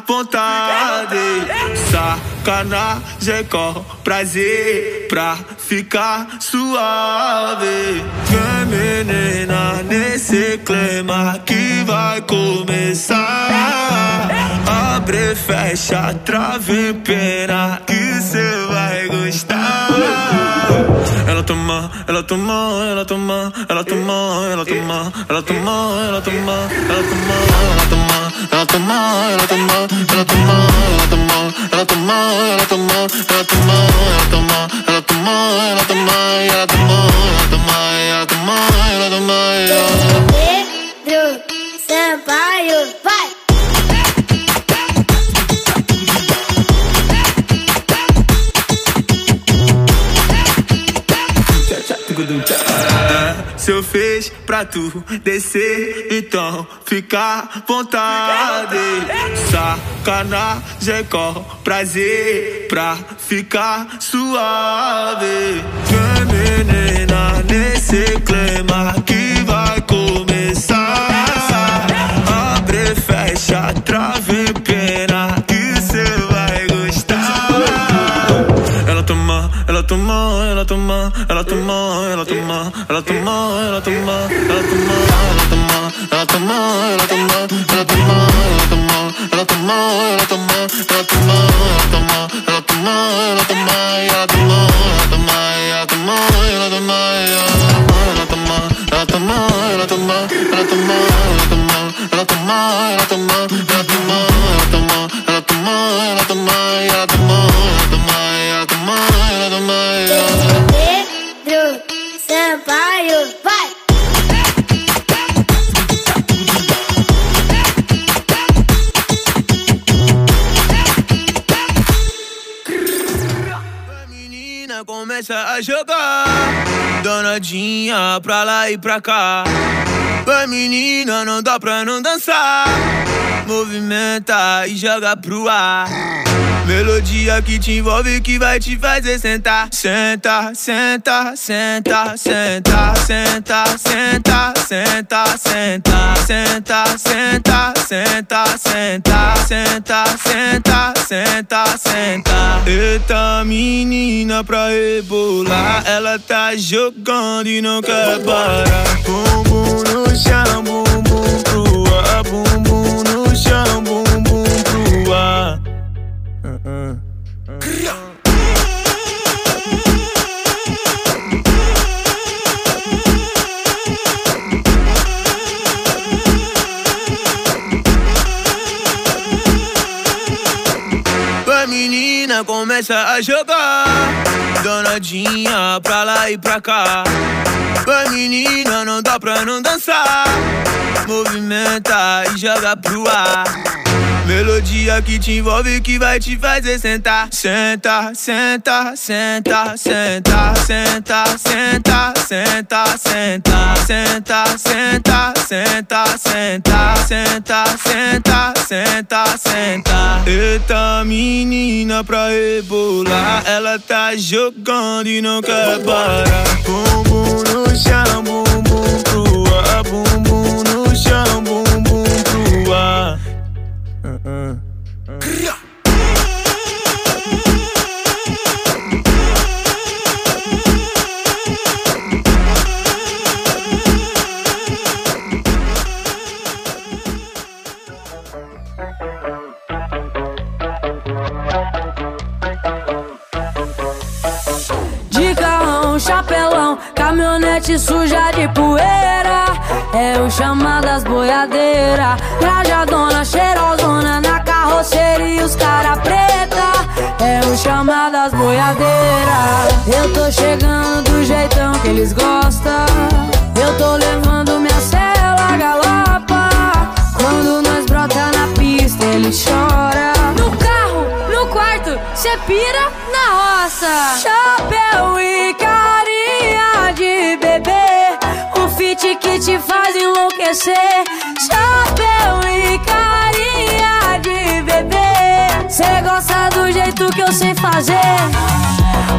vontade. Sacanagem com prazer pra ficar suave. Vem menina nesse clima que vai começar. Abre, fecha, trave, pena que cê vai gostar. Ela toma, ela toma, ela toma, ela toma, ela toma, ela toma, ela toma, ela toma, ela toma, ela toma, ela toma, ela toma, ela toma, ela toma, ela toma, ela toma, Eu fez pra tu descer, então fica à vontade. Sacanagem com prazer pra ficar suave. Vem menina nesse clima que vai começar. Abre, fecha, trave, toma, la toma, la toma, la toma, la toma, la toma, la toma, la toma, la toma, la toma. Danadinha pra lá e pra cá Vai menina, não dá pra não dançar Movimenta e joga pro ar Melodia que te envolve que vai te fazer sentar Senta, senta, senta, senta, senta, senta, senta, senta, senta, senta, senta, senta, senta, senta, senta, senta Eita menina pra rebolar Ela tá jogando e não quer parar? Bumbum no chão, bumbum pro ar. Bumbum no chão, bumbum pro ar. A menina começa a jogar Danadinha pra lá e pra cá. A menina não dá pra não dançar. Movimenta e joga pro ar Melodia que te envolve que vai te fazer sentar Senta, senta, senta, senta, senta, senta, senta, senta, senta, senta, senta, senta, senta, senta, senta, senta Eita menina pra rebolar Ela tá jogando e não quer parar Bumbum no chão, bumbum pro ar Bumbum no chão, bumbum pro ar uh, uh. Caminhonete suja de poeira. É o chamado das boiadeiras. Trajadona, cheirosona na carroceria, os cara preta. É o chamado das boiadeiras. Eu tô chegando do jeitão que eles gostam. Eu tô levando minha cela galopa. Quando nós brota na pista, ele chora. No carro, no quarto, cê pira na roça. Chapéu e carinha Que te faz enlouquecer. Chapéu e carinha de bebê. Cê gosta do jeito que eu sei fazer.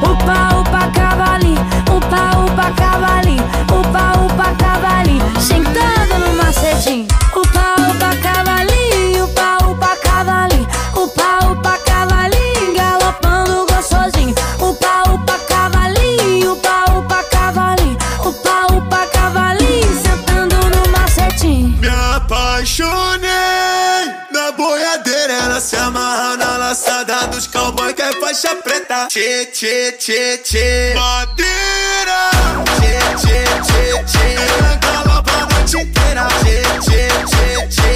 Upa, upa, cavalinho. Upa, upa, cavalinho. Upa, upa, cavalinho. Sentando no macetinho. Upa, upa, cavalinho. Upa, upa, cavalinho. Apaixonei na boiadeira, ela se amarra na laçada dos cowboy que é faixa preta. Tchê, tchê, tchê, tchê. Madeira. Tchê, tchê, tchê, tchê. Ela galopa a noite inteira. Tchê, tchê, tchê, tchê.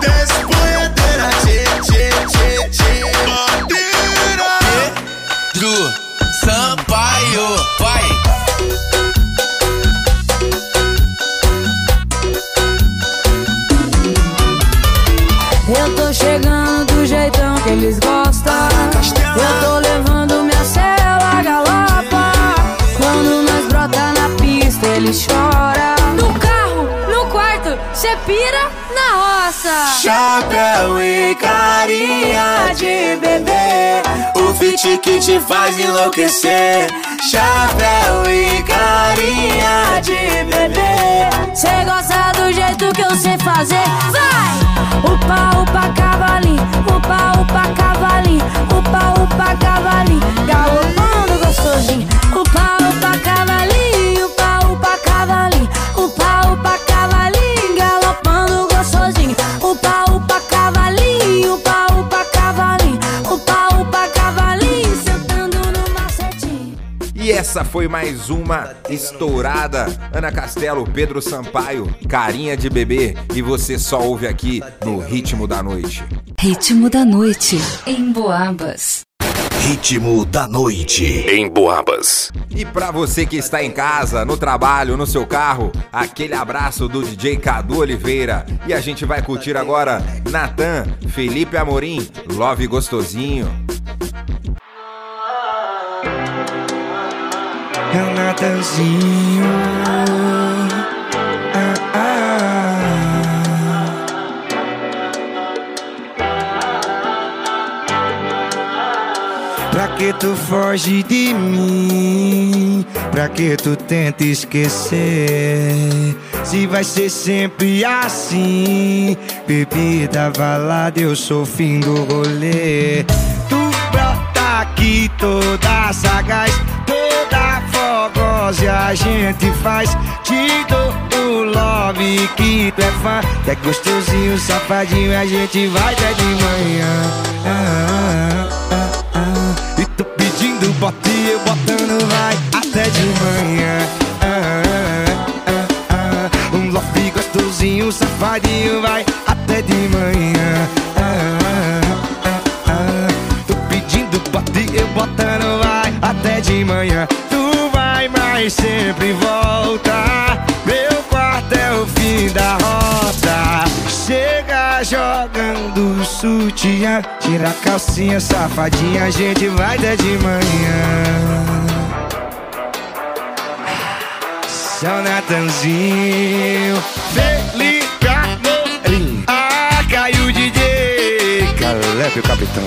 Desce boiadeira. Tchê, tchê, tchê, tchê. Madeira. Pedro Sampaio, vai! Eles gostam. Eu tô Nossa! Chapéu e carinha de bebê O fit que te faz enlouquecer Chapéu e carinha de bebê Cê gosta do jeito que eu sei fazer? Vai! Upa, upa, cavalinho, upa, upa, cavalinho, upa, upa, cavalinho, galopando gostosinho. Upa, upa, cavalinho, Upa, upa, cavalinho, upa, upa, cavalinho, upa, upa, cavalinho, sentando no macetinho. E essa foi mais uma estourada. Ana Castelo, Pedro Sampaio, Carinha de Bebê. E você só ouve aqui no Ritmo da Noite. Ritmo da noite em Boabas. Ritmo da noite em Boabas. E pra você que está em casa, no trabalho, no seu carro, aquele abraço do DJ Cadu Oliveira. E a gente vai curtir agora Natan, Felipe Amorim, Love Gostosinho. É o Natanzinho. Que tu foge de mim? Pra que tu tenta esquecer? Se vai ser sempre assim Bebida, balada, eu sou fim do rolê. Tu brota aqui toda sagaz Toda fogosa e a gente faz. Te dou o love que tu é fã. É gostosinho, safadinho A gente vai até de manhã. Ah, ah, bota e eu botando vai até de manhã. Ah, ah, ah, ah. Um love gostosinho, safadinho vai até de manhã. Ah, ah, ah, ah. Tô pedindo bota e eu botando vai até de manhã. Tu vai, mas sempre volta Meu quarto é o fim da rota. Chega jogando sutiã. Tira a calcinha, safadinha A gente vai até de manhã. São Natanzinho. Felipe Amorim Ah, caiu o DJ Caleb o capitão.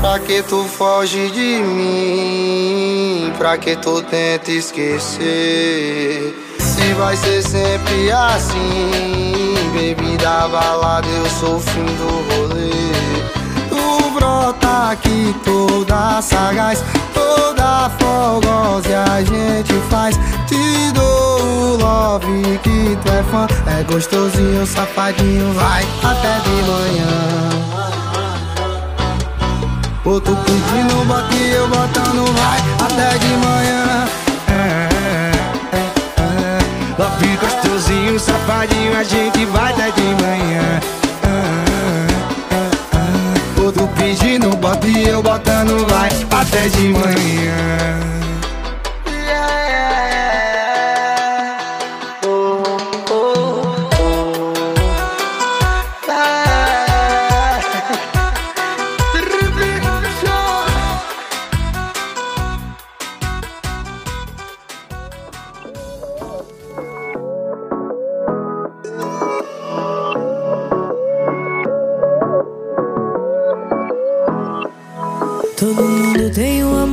Pra que tu foge de mim? Pra que tu tenta esquecer? Se vai ser sempre assim. Bebida, balada, eu sou o fim do rolê. Tu brota aqui toda sagaz Toda fogosa e a gente faz. Te dou o love que tu é fã É gostosinho, safadinho, vai até de manhã. Outro pedindo bota e eu botando vai até de manhã. Love gostosinho, safadinho, a gente vai até de manhã. Outro pedindo bota e eu botando vai até de manhã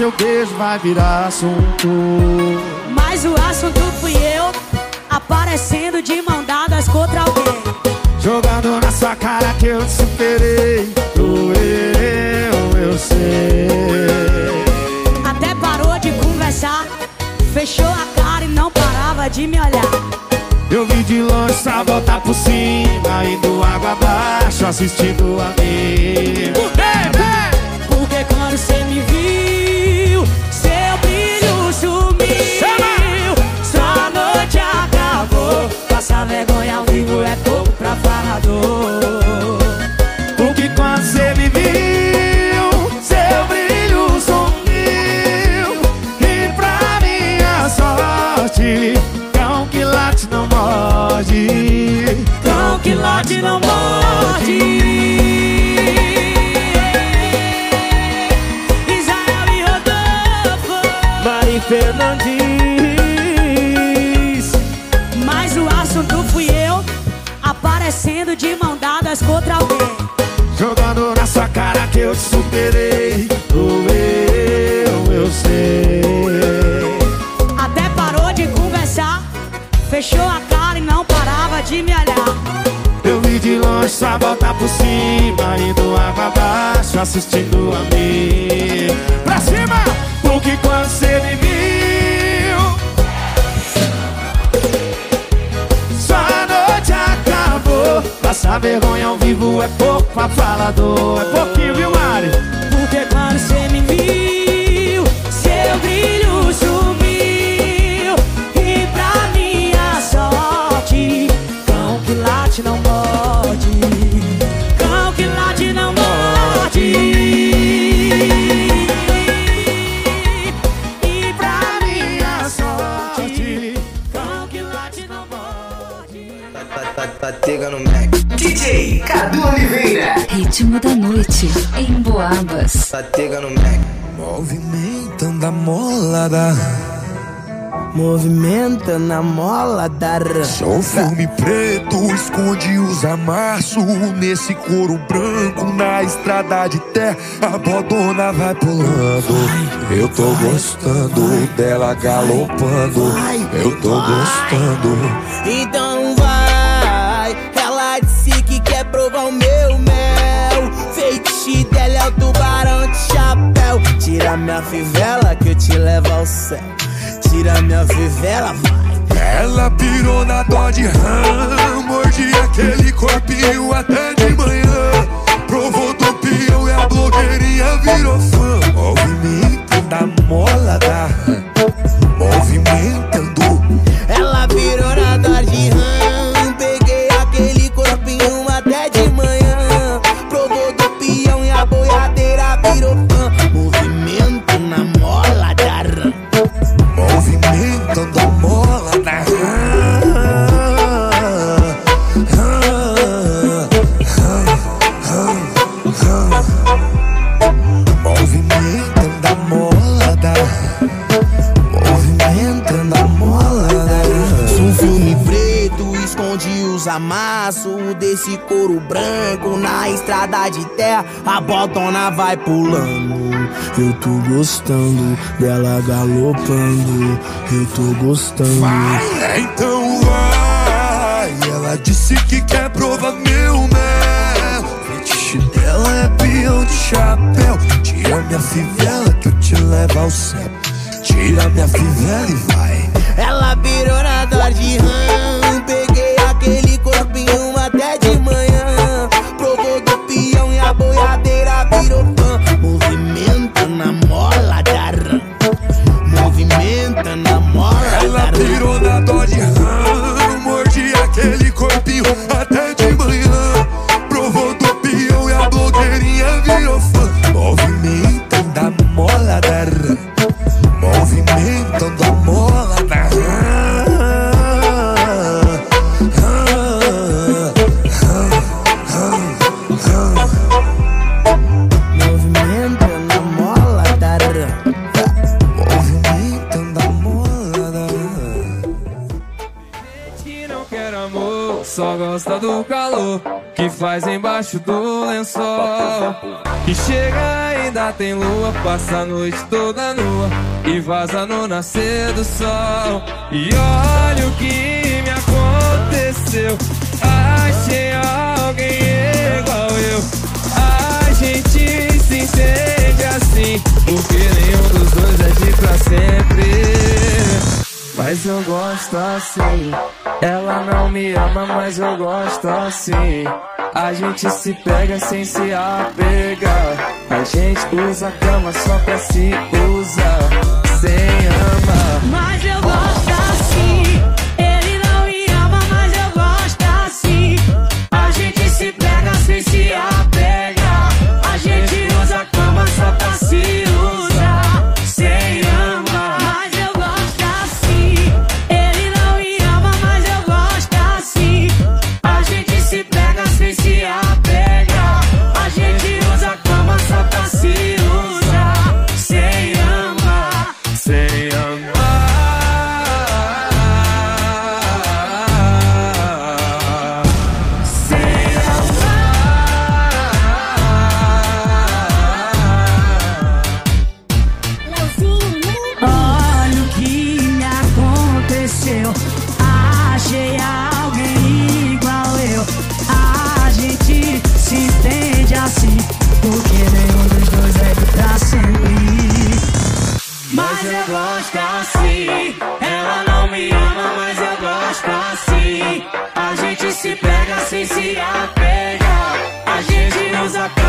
seu beijo vai virar assunto. Mas o assunto fui eu, aparecendo de mão dadas contra alguém. Jogando na sua cara que eu te superei. Doeu, eu sei. Até parou de conversar, fechou a cara e não parava de me olhar. Eu vi de longe só voltar por cima, indo água abaixo, assistindo a mim. De mão dadas contra alguém. Jogando na sua cara que eu te superei. Doeu, eu sei. Até parou de conversar, fechou a cara e não parava de me olhar. Eu vi de longe só voltar por cima, indo água abaixo, assistindo a mim. Vergonha ao vivo é pouco pra falador. É pouquinho, viu, Cadu Oliveira. Ritmo da noite em Boabas. Batega no Mac. Movimentando a molada. Movimenta na mola da Sou filme preto, esconde os amassos Nesse couro branco, na estrada de terra A bodona vai pulando Eu tô gostando dela galopando Eu tô gostando Tira minha fivela que eu te levo ao céu. Tira minha fivela, vai. Ela pirou na dó de rã Mordi aquele corpinho até de manhã Provou do peão e a blogueirinha virou fã Movimentando a mola da rã estrada de terra. A botona vai pulando. Eu tô gostando dela galopando. Eu tô gostando. Vai, então vai. Ela disse que quer provar meu mel. Fetiche dela é peão de chapéu. Tira minha fivela que eu te levo ao céu. Tira minha fivela e vai. Gosta do calor que faz embaixo do lençol. Que chega ainda tem lua, passa a noite toda nua e vaza no nascer do sol. E olha o que me aconteceu. Achei alguém igual eu. A gente se entende assim, porque nenhum dos dois é de pra sempre. Mas eu gosto assim. Ela não me ama, mas eu gosto assim. A gente se pega sem se apegar. A gente usa a cama só pra se usar. Sem amar. Mas eu gosto assim. Ele não me ama, mas eu gosto assim. A gente se pega sem se apegar. A gente usa a cama só pra se se apegar. A gente usa a cama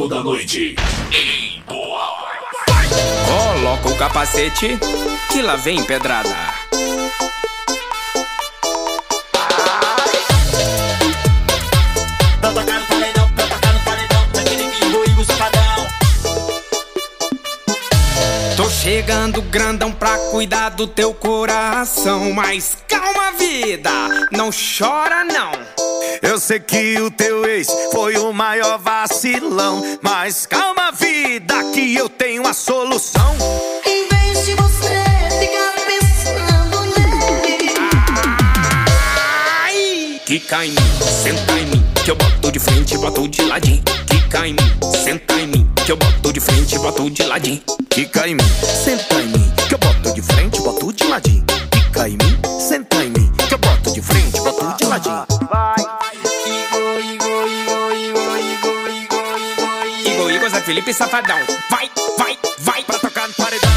Ritmo da noite. Em boa. Coloca o capacete que lá vem pedrada. Tô chegando grandão pra cuidar do teu coração. Mas calma, vida, não chora não. Eu sei que o teu ex foi o maior vacilão. Mas calma, vida, que eu tenho a solução. Em vez de você ficar pensando nele. Quica em mim, senta em mim, que eu boto de frente boto de ladinho. Quica em mim, senta em mim, que eu boto de frente boto de ladinho. Quica em mim, senta em mim, que eu boto de frente, boto de ladinho. Quica em mim, senta em mim, que eu boto de frente, boto de ladinho. Felipe Safadão. Vai, vai, vai pra tocar no paredão.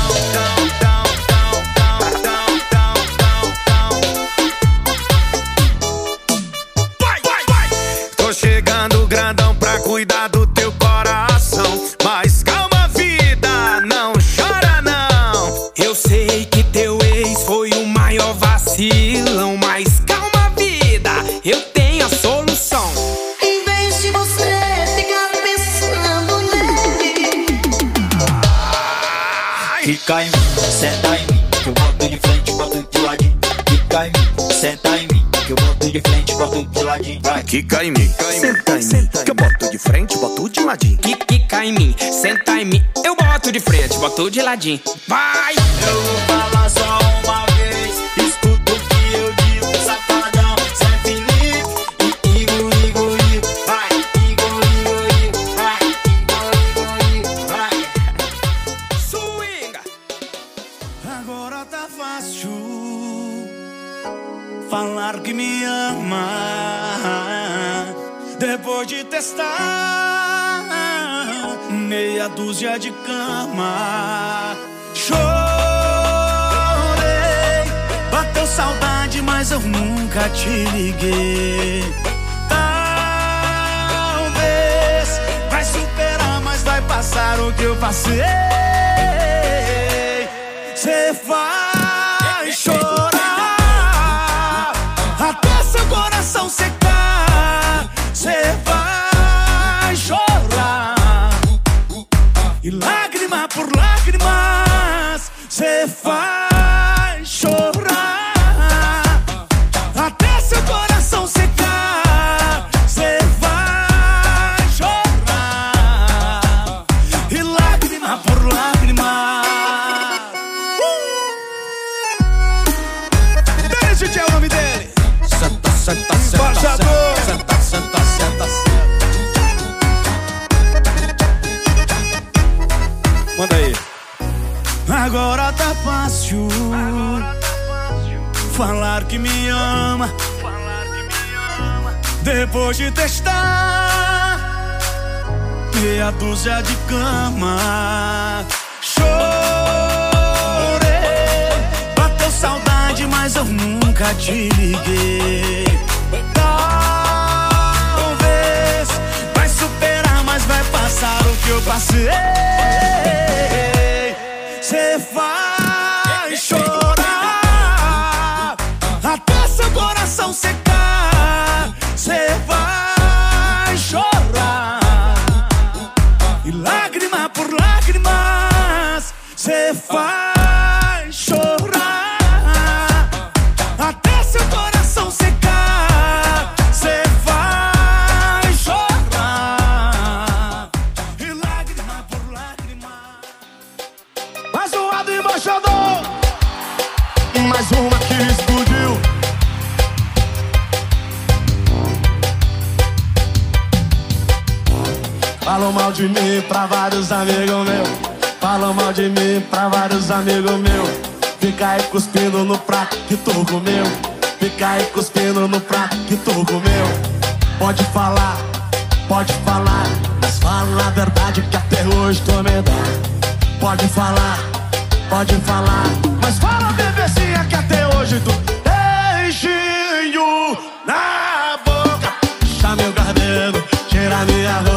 Boto de ladinho. Vai. Quica em mim, senta em mim, que eu boto de frente, boto de ladinho. Quica em mim, senta em mim, eu boto de frente, boto de ladinho. Vai! Eu vou falar só uma vez, me ama depois de testar meia dúzia de cama. Chorei, bateu saudade, mas eu nunca te liguei. Talvez vai superar, mas vai passar o que eu passei. Cê vai chorar secar. Cê vai chorar e lágrima por lágrimas. Cê vai falar que me ama. Depois de testar meia dúzia de cama. Chorei, bateu saudade, mas eu nunca te liguei. Talvez vai superar, mas vai passar o que eu passei. Cê vai coração secar. Cê vai chorar e lágrima por lágrimas. Cê vai Falam mal de mim pra vários amigos meus. Falam mal de mim pra vários amigos meus. Fica aí cuspindo no prato que tu comeu. Fica aí cuspindo no prato que tu comeu. Pode falar, pode falar. Mas fala a verdade que até hoje tu me dá. Pode falar, pode falar. Mas fala, bebezinha, que até hoje tu beijinho na boca. Puxa meu cabelo, tira minha roupa.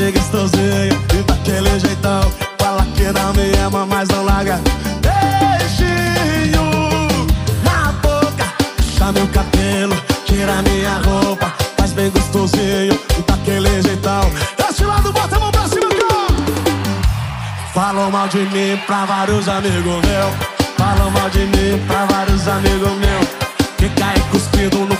Ser gostosinho e daquele jeitão. Fala que não me ama, mas não larga. Beijinho na boca. Puxa meu cabelo, tira minha roupa. Faz bem gostosinho e daquele jeitão. Esse lado, bota a mão pra cima, cá. Falam mal de mim pra vários amigos meus. Falam mal de mim pra vários amigos meus. Fica aí cuspindo no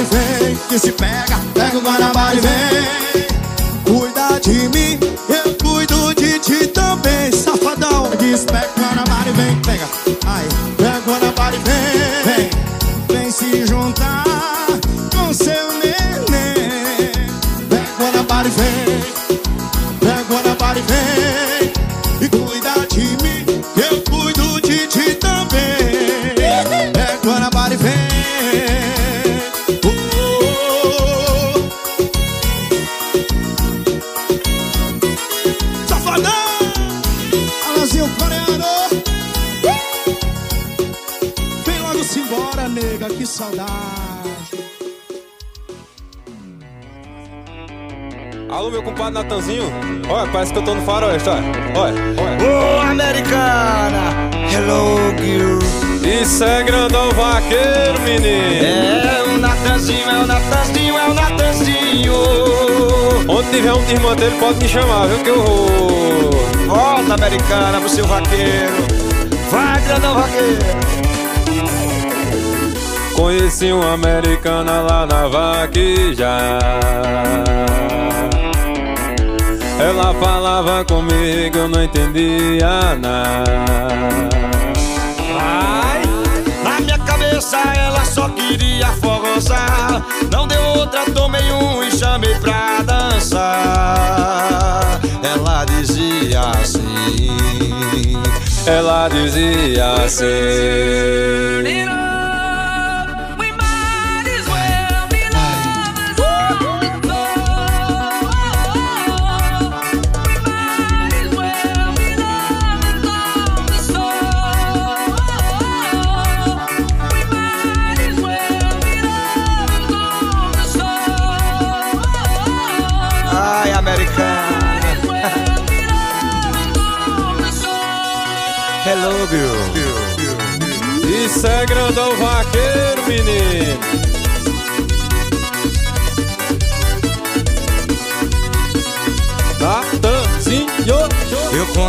e vem, que se pega. Pega o Guanabara e vem. Parece que eu tô no faroeste, olha. Olha, olha. Ô, americana! Hello, girl! Isso é grandão vaqueiro, menino. É o Natanzinho, é o Natanzinho, é o Natanzinho! Onde tiver um desmantelho, pode me chamar, viu? Que eu vou. Volta, americana, pro seu vaqueiro! Vai, grandão vaqueiro! Conheci uma americana lá na vaqueja. Ela falava comigo, eu não entendia nada. Ai, na minha cabeça ela só queria forrosar. Não deu outra, tomei um e chamei pra dançar. Ela dizia assim. Ela dizia assim.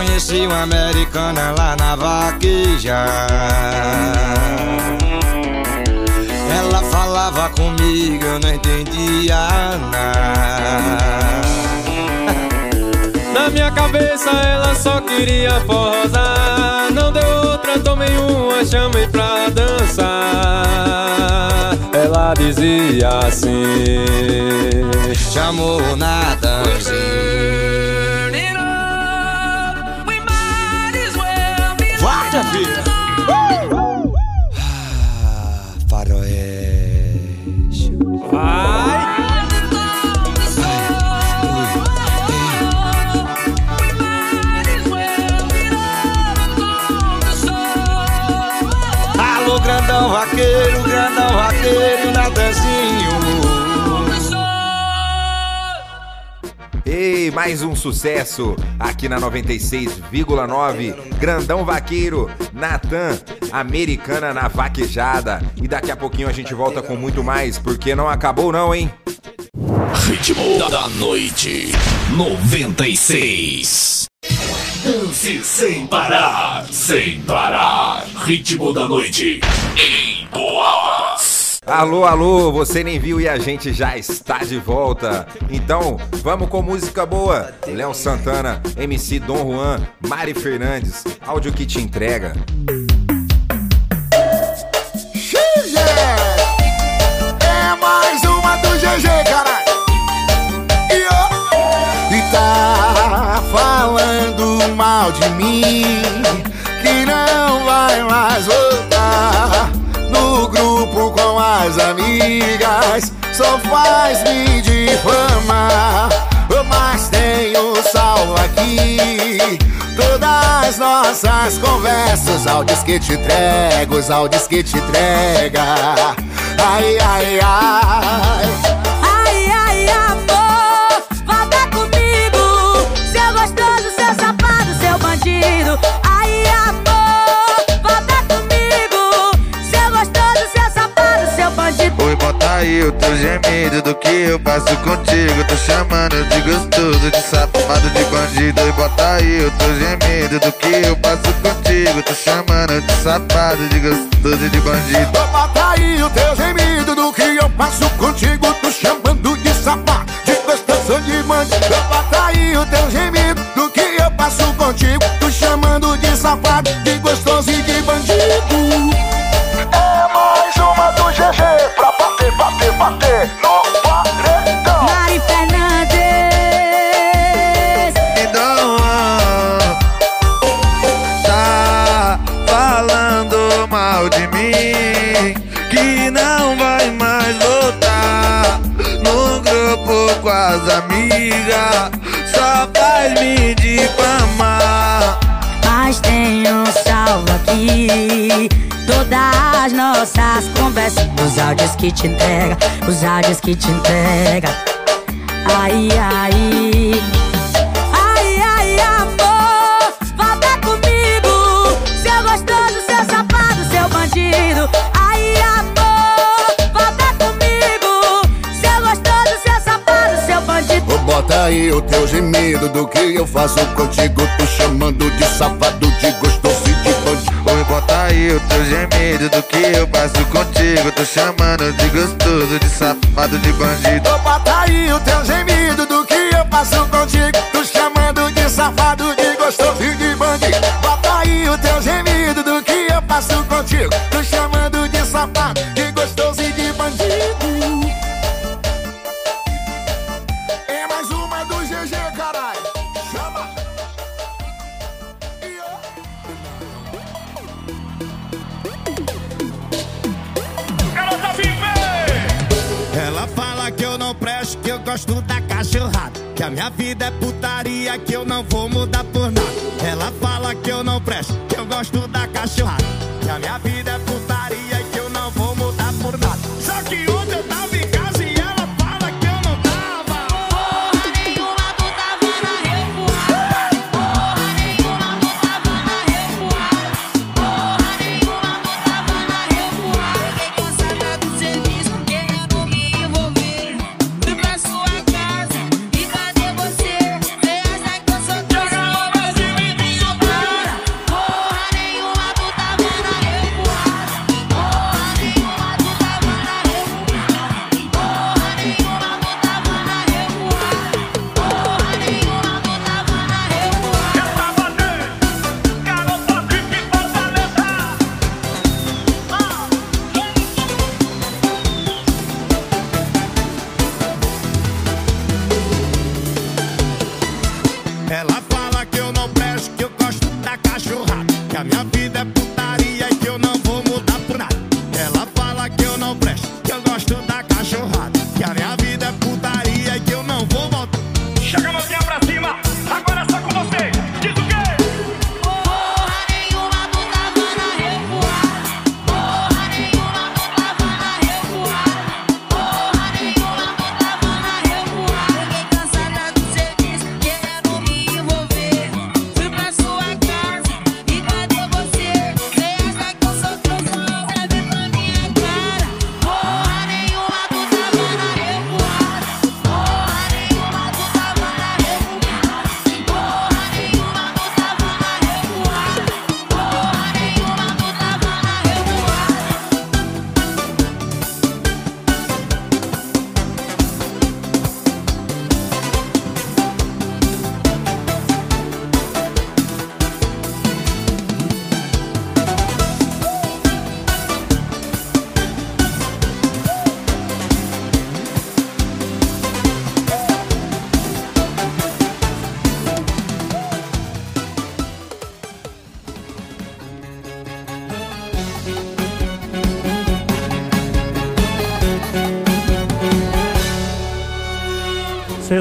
Conheci uma americana lá na vaqueja. Ela falava comigo, eu não entendia nada. Na minha cabeça ela só queria forrosar Não deu outra, tomei uma, chamei pra dançar Ela dizia assim Chamou o Natanzinho. Mais um sucesso aqui na 96,9. Grandão Vaqueiro, Natan, Americana na Vaquejada. E daqui a pouquinho a gente volta com muito mais, porque não acabou não, hein? Ritmo da noite 96. Dance sem parar, sem parar. Ritmo da noite em Boabas. Alô, alô, você nem viu e a gente já está de volta. Então, vamos com música boa. Léo Santana, MC Dom Juan, Mari Fernandes, áudio que te entrega. É mais uma do GG, caralho. E, tá falando mal de mim, que não vai mais voltar no grupo amigas, só faz me difamar. Mas tenho salvo aqui todas nossas conversas, áudios que te entrego, os áudios que te entrega. Ai, ai. Ai, Aí o teu gemido do que eu passo contigo. Tô chamando de gostoso, de safado, de bandido. Oi, bota aí o teu gemido do que eu passo contigo. contigo, tô chamando de safado, de gostoso, de bandido. Bota aí o teu gemido do que eu passo contigo Tô chamando de safado, de gostoso de bandido Bota aí o teu gemido do que eu passo contigo Tô chamando de safado, de gostoso e de bandido grupo com as amigas Só faz me difamar. Mas um salvo aqui Todas as nossas conversas. Os áudios que te entrega Os áudios que te entrega. Ai Ai, Bota aí o teu gemido do que eu faço contigo? Tô chamando de safado, de gostoso e de bandido Oi, bota aí o teu gemido do que eu passo contigo. Tô chamando de gostoso, de safado, de bandido. Ô, Bota aí o teu gemido do que eu passo contigo. Tô chamando de safado, de gostoso e de bandido. Bota aí o teu gemido do que eu passo contigo. Tô chamando de safado, de gostoso e de bandido presto, que eu gosto da cachorrada. Que a minha vida é putaria, que eu não vou mudar por nada. Ela fala que eu não presto, que eu gosto da cachorrada. Que a minha vida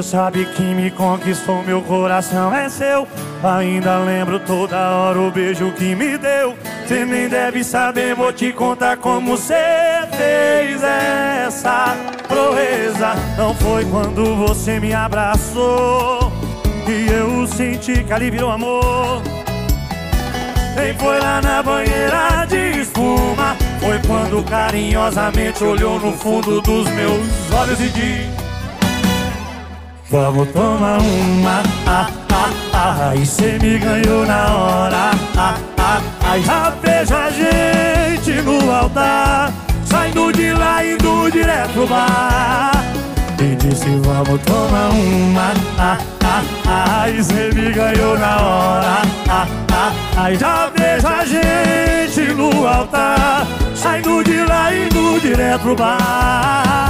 Sabe que me conquistou, meu coração é seu. Ainda lembro toda hora o beijo que me deu. Cê nem deve saber, vou te contar como cê fez essa proeza. Não foi quando você me abraçou e eu senti que ali virou amor. Nem foi lá na banheira de espuma. Foi quando carinhosamente olhou no fundo dos meus olhos e disse. Vamos tomar uma, ah, ah, ah, e cê me ganhou na hora, ah, ah, ah, já vejo a gente no altar Saindo de lá, indo direto pro bar. E disse vamos tomar uma. Ah, ah, ah, E cê me ganhou na hora. Ah, ah, Ai, já vejo a gente no altar Saindo de lá, indo direto pro bar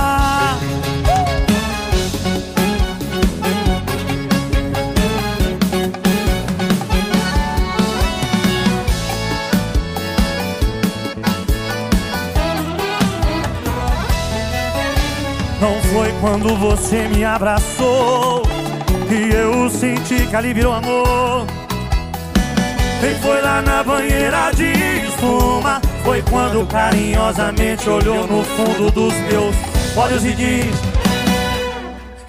foi quando você me abraçou Que eu senti que ali virou amor. Nem foi lá na banheira de espuma? Foi quando carinhosamente olhou no fundo dos meus olhos e diz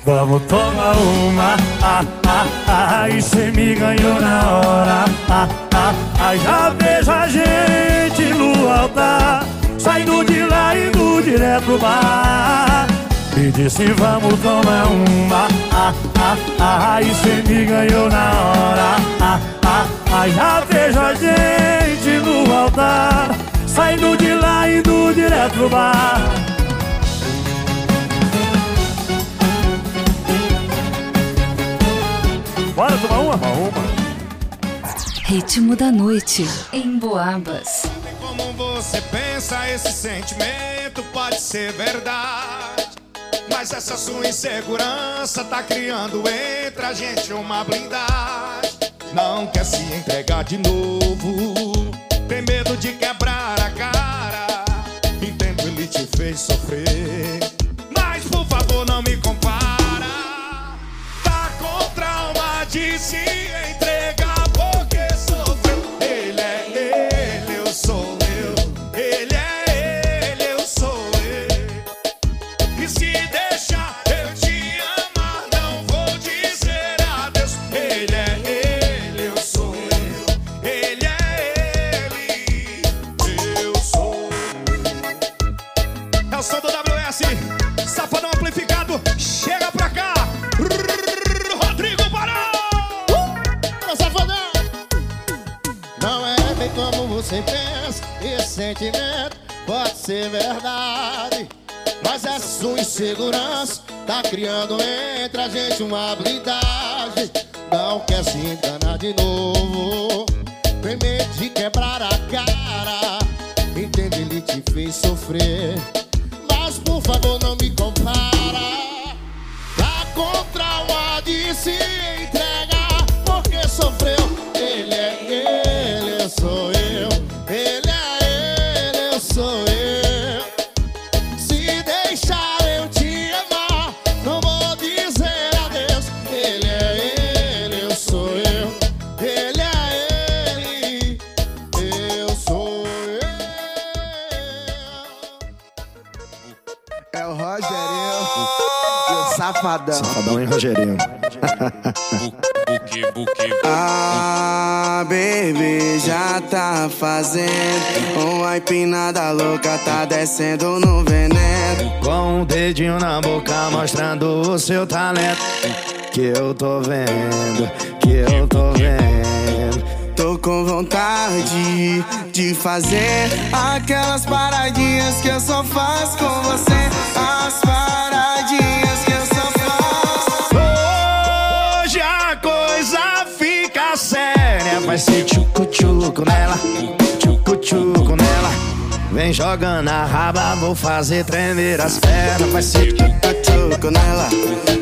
Vamos tomar uma, ah, ah, ah, e cê me ganhou na hora, ah, ah, ah, já vejo a gente no altar, saindo de lá e indo direto pro bar. E disse vamos tomar uma ah, ah, ah, E cê me ganhou na hora ah, ah, ah, Já vejo a gente no altar Saindo de lá e indo direto pro bar Bora tomar uma? Uma. Ritmo da noite em Boabas. Como você pensa, esse sentimento pode ser verdade. Mas essa sua insegurança tá criando entre a gente uma blindagem. Não quer se entregar de novo. Tem medo de quebrar a cara. Entendo, ele te fez sofrer. Mas por favor, não me compara. Tá com trauma de se entregar você pensa, sentimento pode ser verdade. Mas essa sua insegurança tá criando entre a gente uma blindagem. Não quer se enganar de novo, tem medo de quebrar a cara. Entende, ele te fez sofrer. Mas por favor, não me compara. Tá com trauma de se entregar Safadão. Safadão e Rogerinho. Ah, baby, já tá fazendo Uma empinada louca, tá descendo no veneno. Com um dedinho na boca mostrando o seu talento. Que eu tô vendo, que eu tô vendo. Tô com vontade de fazer Aquelas paradinhas que eu só faço com você. As paradinhas Vai ser tchucu-tchucu nela, tchucu-tchucu nela. Vem jogando a raba, vou fazer tremer as pernas. Vai ser tchucu-tchucu nela,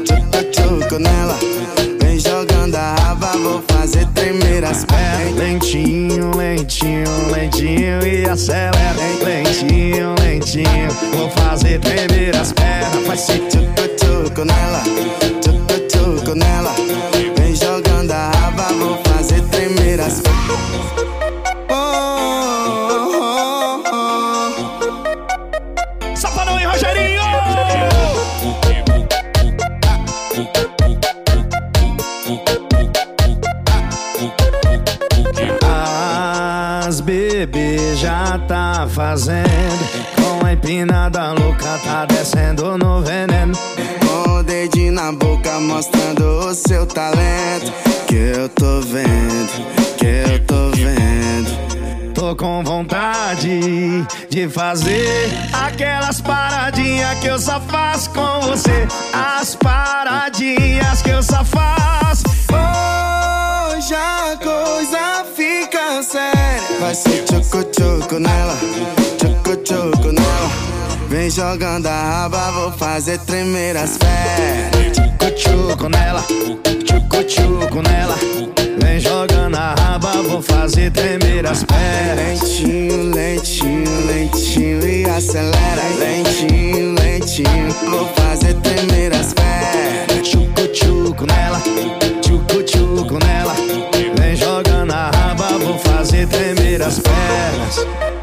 tchucu-tchucu nela. Vem jogando a raba, vou fazer tremer as pernas. lentinho, lentinho, lentinho e acelera. Lentinho, lentinho, vou fazer tremer as pernas. Vai ser tchucu-tchucu nela, fazer aquelas paradinhas que eu só faço com você. As paradinhas que eu só faço. Hoje a coisa fica séria. Vai ser tchucu-tchucu nela, tchucu-tchucu nela. Vem jogando a raba, vou fazer tremer as pernas. Tchucu-tchucu nela, tchucu-tchucu nela. Vem jogando a raba, vou fazer tremer as pernas. Lentinho, lentinho, lentinho e acelera. Lentinho, lentinho, vou fazer tremer as pernas. Tchucu-tchucu nela, tchucu-tchucu nela. Vem jogando a raba, vou fazer tremer as pernas.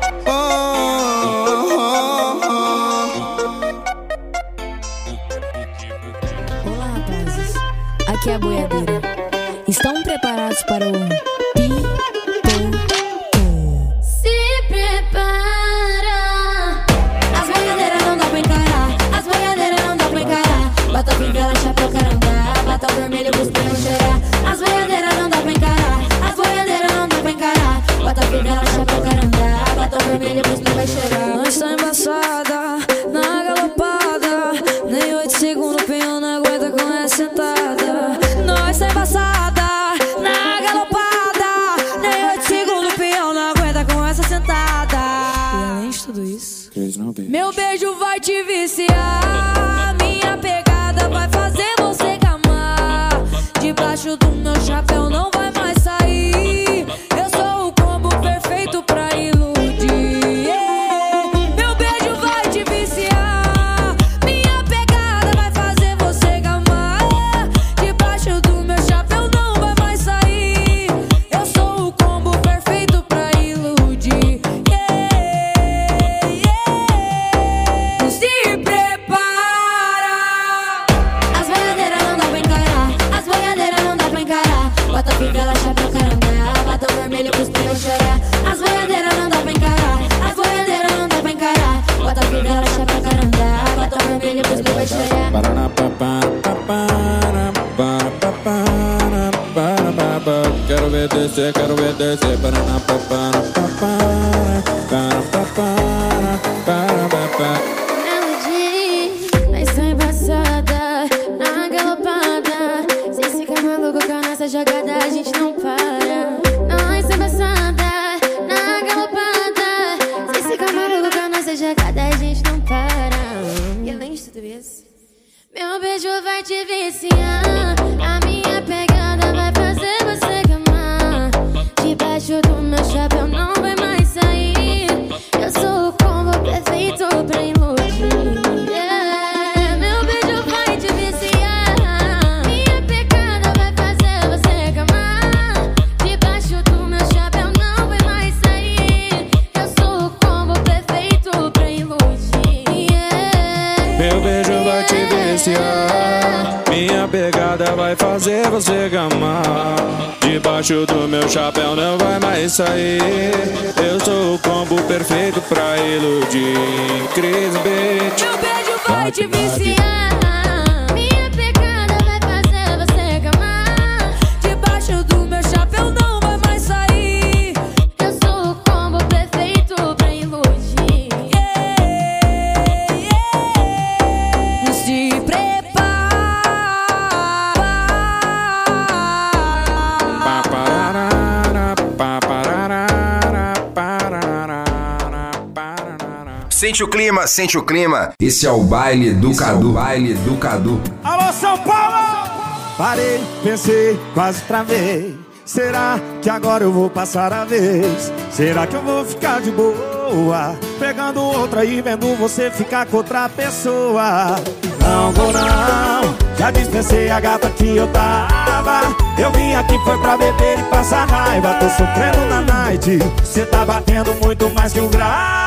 Para o Debaixo do meu chapéu não vai mais sair. Eu sou o combo perfeito pra iludir. Cris Beat. Meu beijo vai te viciar. Sente o clima, sente o clima. Esse é o baile do Cadu. baile do Cadu. Alô, São Paulo! Parei, pensei, quase travei. Será que agora eu vou passar a vez? Será que eu vou ficar de boa? Pegando outra e vendo você ficar com outra pessoa. Não vou não, já dispensei a gata que eu tava. Eu vim aqui foi pra beber e passar raiva. Tô sofrendo na night. Cê tá batendo muito mais que um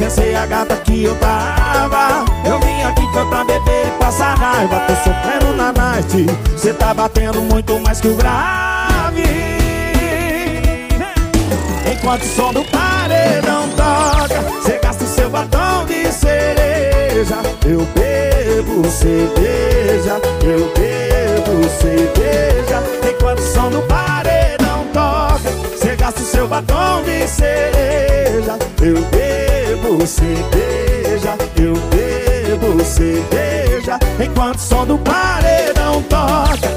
Dispensei a gata que eu tava. Eu vim aqui foi pra beber e passar raiva. Tô sofrendo na night. Cê tá batendo muito mais que o grave. Enquanto o som do paredão toca Cê gasta o seu batom de cereja. Eu bebo cerveja Eu bebo cerveja. Enquanto o som do paredão O seu batom de cereja Eu bebo cerveja Eu bebo cerveja Enquanto o som do paredão toca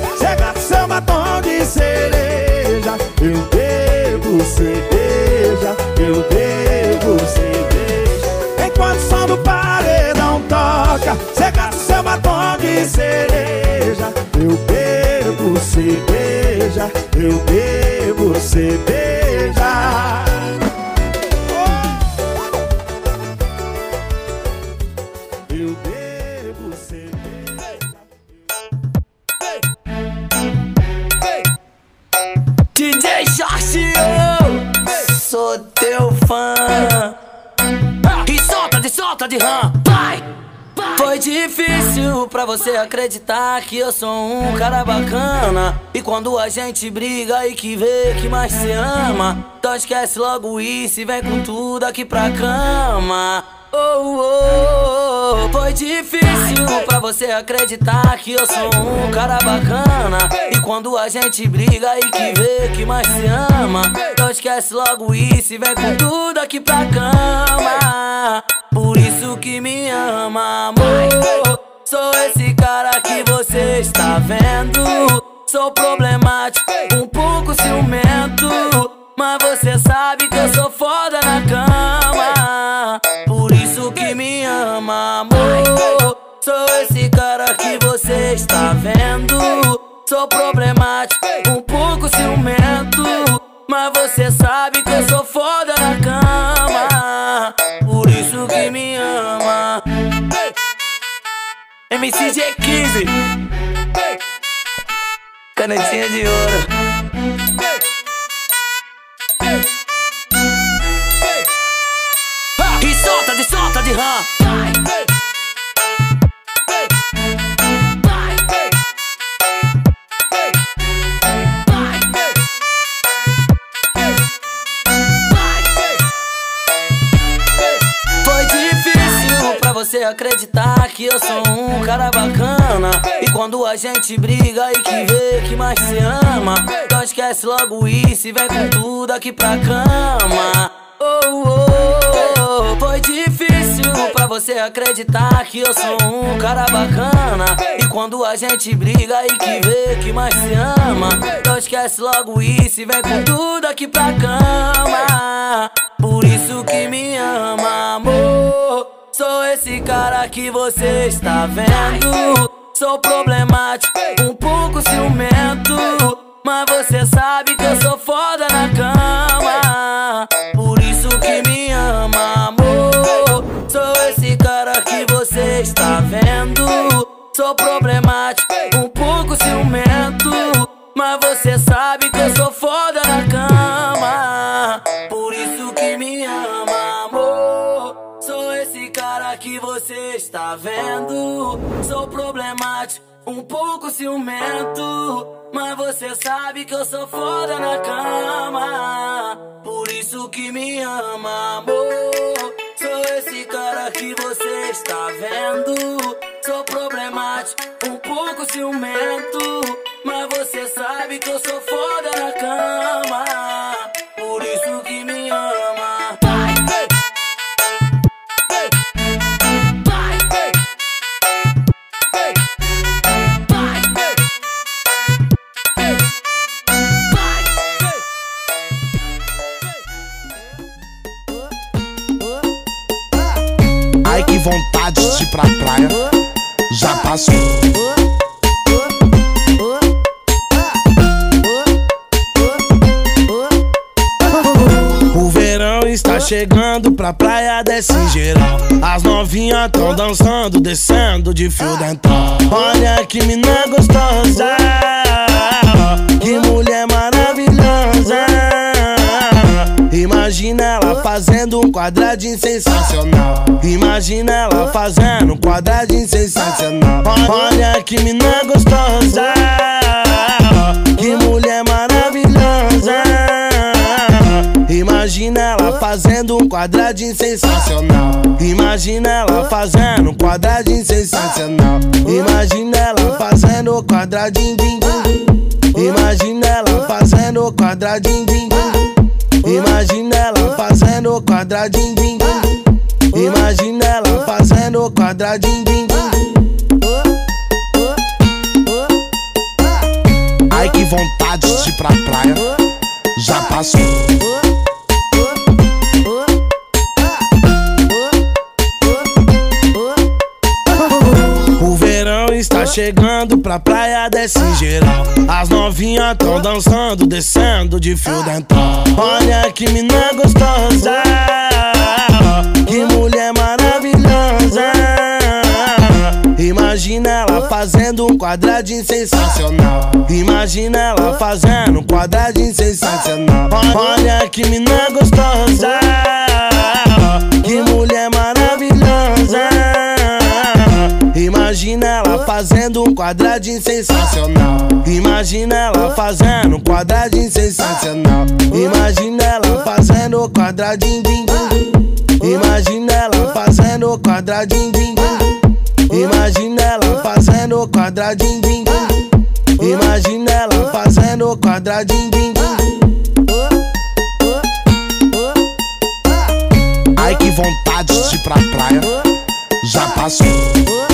o seu batom de cereja Eu bebo cerveja Eu bebo cerveja Enquanto o som do paredão toca o seu batom de cereja Eu bebo cerveja Eu bebo cerveja Eu você acreditar que eu sou um cara bacana. E quando a gente briga e que vê que mais se ama, então esquece logo isso e vem com tudo aqui pra cama. Oh, oh, oh, foi difícil pra você acreditar que eu sou um cara bacana. E quando a gente briga e que vê que mais se ama, então esquece logo isso e vem com tudo aqui pra cama. Por isso que me ama, amor. Sou esse cara que você está vendo. Sou problemático, um pouco ciumento. Mas você sabe que eu sou foda na cama. Por isso que me ama, amor. Sou esse cara que você está vendo. Sou problemático, um pouco ciumento. Mas você sabe que eu sou MCG15 Canetinha de ouro. E solta de solta de ram. Você acreditar que eu sou um cara bacana. E quando a gente briga e que vê que mais se ama, então esquece logo isso e vem com tudo aqui pra cama. Oh, oh, oh, foi difícil pra você acreditar que eu sou um cara bacana. E quando a gente briga e que vê que mais se ama, então esquece logo isso e vem com tudo aqui pra cama. Por isso que me ama, amor. Sou esse cara que você está vendo. Sou problemático, um pouco ciumento. Mas você sabe que eu sou foda na cama. Por isso que me ama, amor. Sou esse cara que você está vendo. Sou problemático, um pouco ciumento. Mas você sabe que eu sou vendo. Sou problemático, um pouco ciumento. Mas você sabe que eu sou foda na cama. Por isso que me ama, amor. Sou esse cara que você está vendo. Sou problemático, um pouco ciumento. Mas você sabe que eu sou foda na cama. Vontade de ir pra praia Já passou O verão está chegando pra praia desse geral. As novinhas tão dançando, descendo de fio dental. Olha que mina gostosa, que mulher maravilhosa. Imagina ela fazendo um quadradinho sensacional. Imagina ela fazendo um quadradinho sensacional. Olha que mina gostosa. Que mulher maravilhosa. Imagina ela fazendo um quadradinho sensacional. Imagina ela fazendo um quadradinho sensacional. Imagina ela fazendo um quadradinho. din. Imagina ela fazendo um quadradinho. din, din. Imagina ela fazendo quadradinho. din, din. Imagina ela fazendo quadradinho. din, din. Ai que vontade de ir pra praia. Já passou. Chegando pra praia desse geral. As novinhas tão dançando, descendo de fio dental. Olha que mina gostosa, que mulher maravilhosa. Imagina ela fazendo um quadradinho sensacional. Imagina ela fazendo um quadradinho sensacional. Olha que mina gostosa, que mulher maravilhosa. Imagina ela fazendo um quadradinho sensacional. Imagina ela fazendo um quadradinho sensacional. Imagina ela fazendo um quadradinho. din, din. Imagina ela fazendo um quadradinho. din, din. Imagina ela fazendo um quadradinho. din, din. Imagina ela fazendo um quadradinho. din, din. Ai que vontade de ir pra praia. Já passou.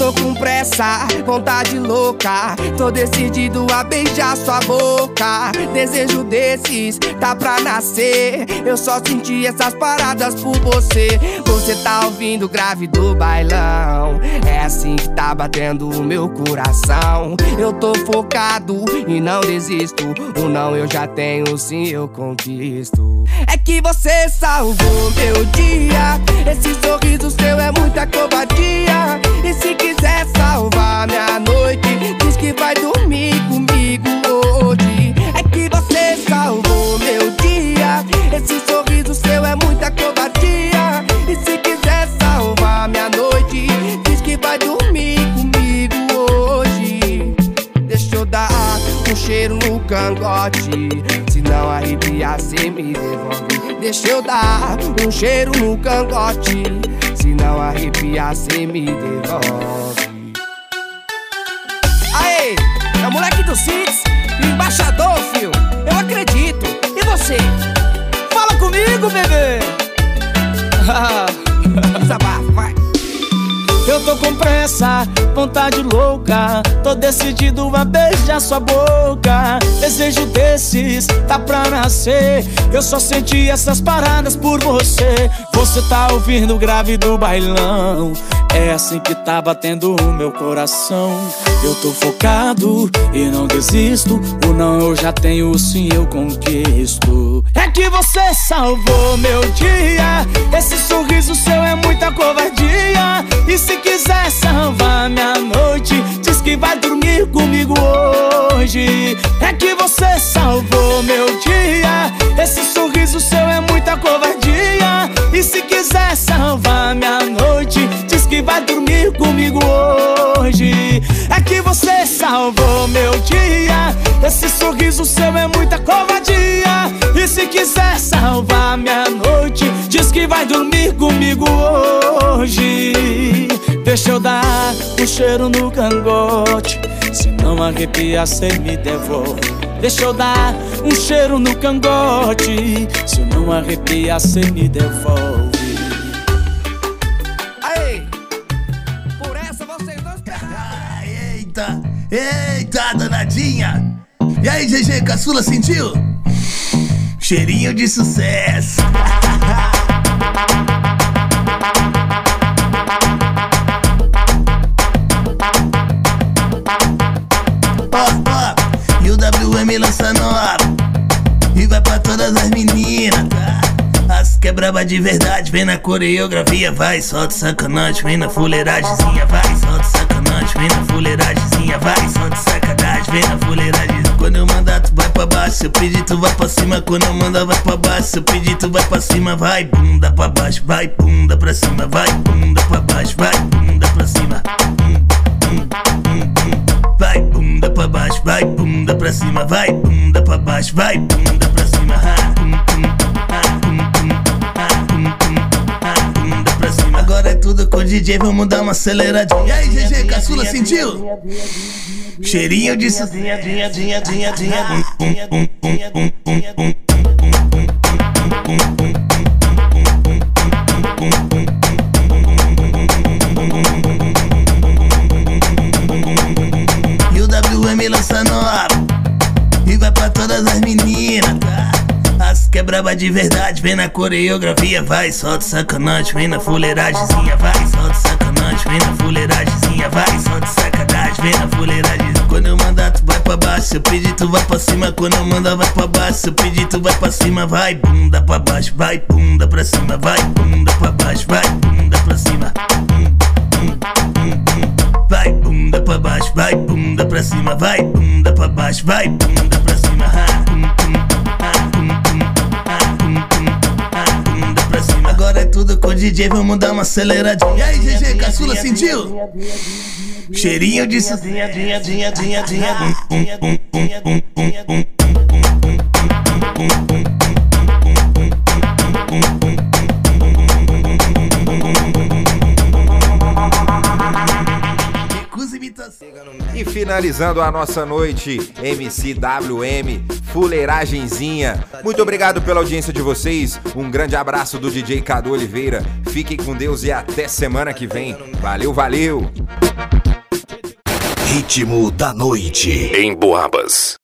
Tô com pressa, vontade louca. Tô decidido a beijar sua boca. Desejo desses, tá pra nascer. Eu só senti essas paradas por você. Você tá ouvindo grave do bailão. É assim que tá batendo o meu coração. Eu tô focado e não desisto. O não eu já tenho, sim eu conquisto. É que você salvou meu dia. Esse sorriso seu é muita covardia. E se quiser salvar minha noite, diz que vai dormir comigo hoje. É que você salvou meu dia. Esse sorriso seu é muita covardia. E se quiser salvar minha noite, diz que vai dormir comigo hoje. Deixa eu dar um cheiro no cangote. Se não arrepiar, cê me devolve. Deixa eu dar um cheiro no cangote. Se não arrepiar, cê me devolve. Aê, é o moleque do Six, embaixador, fio. Eu acredito. E você? Fala comigo, bebê. Desabafo, vai. Eu tô com pressa, vontade louca. Tô decidido a beijar sua boca. Desejo desses, tá pra nascer. Eu só senti essas paradas por você. Você tá ouvindo grave do bailão. É assim que tá batendo o meu coração. Eu tô focado e não desisto. O não eu já tenho, o sim eu conquisto. É que você salvou meu dia. Esse sorriso seu é muita covardia. E se quiser salvar minha noite, diz que vai dormir comigo hoje. É que você salvou meu dia. Esse sorriso seu é muita covardia. E se quiser salvar minha noite, diz que vai dormir comigo hoje. É que você salvou meu dia. Esse sorriso seu é muita covardia. E se quiser salvar minha noite, diz que vai dormir comigo hoje. Deixa eu dar um cheiro no cangote. Se não arrepia, cê me devolve. Deixa eu dar um cheiro no cangote. Se não arrepia, cê me devolve. Aê, por essa vocês não esperaram. Eita, eita, danadinha. E aí, GG, caçula sentiu? Cheirinho de sucesso. o WM lança nova. E vai pra todas as meninas, tá? As quebra braba de verdade, vem na coreografia, vai, solta sacanagem, vem na fuleiragemzinha, vai, solta sacanagem, vem na fuleiragemzinha, vai, solta sacanagem, vem na fuleiragem. Quando eu mandar, tu vai pra baixo, se eu pedir, tu vai pra cima. Quando eu mandar, vai pra baixo, se eu pedir, tu vai pra cima, vai, bunda pra baixo, vai, bunda pra cima, vai, bunda pra baixo, vai, bunda pra cima. Vai, bunda pra baixo, vai, bunda pra cima, vai, bunda pra baixo, vai, bunda pra cima. Ha, hum, hum, ha, hum, hum, ha, hum, hum, ha, bunda pra cima. Agora é tudo com o DJ, vamos dar uma aceleradinha. E aí, GG, caçula, sentiu? Cheirinho de sozinha, dinha, dinha, dinha, dinha. E o braba de verdade, vem na coreografia Vai, solta sacanagem, vem na fuleiragemzinha Vai, solta sacanagem, vem na fuleiragemzinha Vai, solta sacanagem, vem na fuleiragem. Quando eu mandar, tu vai pra baixo Se eu pedir, tu vai pra cima. Quando eu mandar, vai pra baixo Se eu pedir, tu vai pra cima. Vai, bunda pra baixo, vai, bunda pra cima. Vai, bunda pra baixo, vai, bunda pra cima. Vai, bunda pra baixo, vai, bunda pra cima. Vai, bunda pra baixo, vai, bunda pra cima tudo com o DJ, vamos dar uma aceleradinha E aí, GG, caçula, sentiu? Cheirinho de sozinha, dinha, dinha, dinha, dinha E finalizando a nossa noite, MCWM, fuleiragenzinha. Muito obrigado pela audiência de vocês. Um grande abraço do DJ Cadu Oliveira. Fiquem com Deus e até semana que vem. Valeu, valeu! Ritmo da noite. Em Boabas.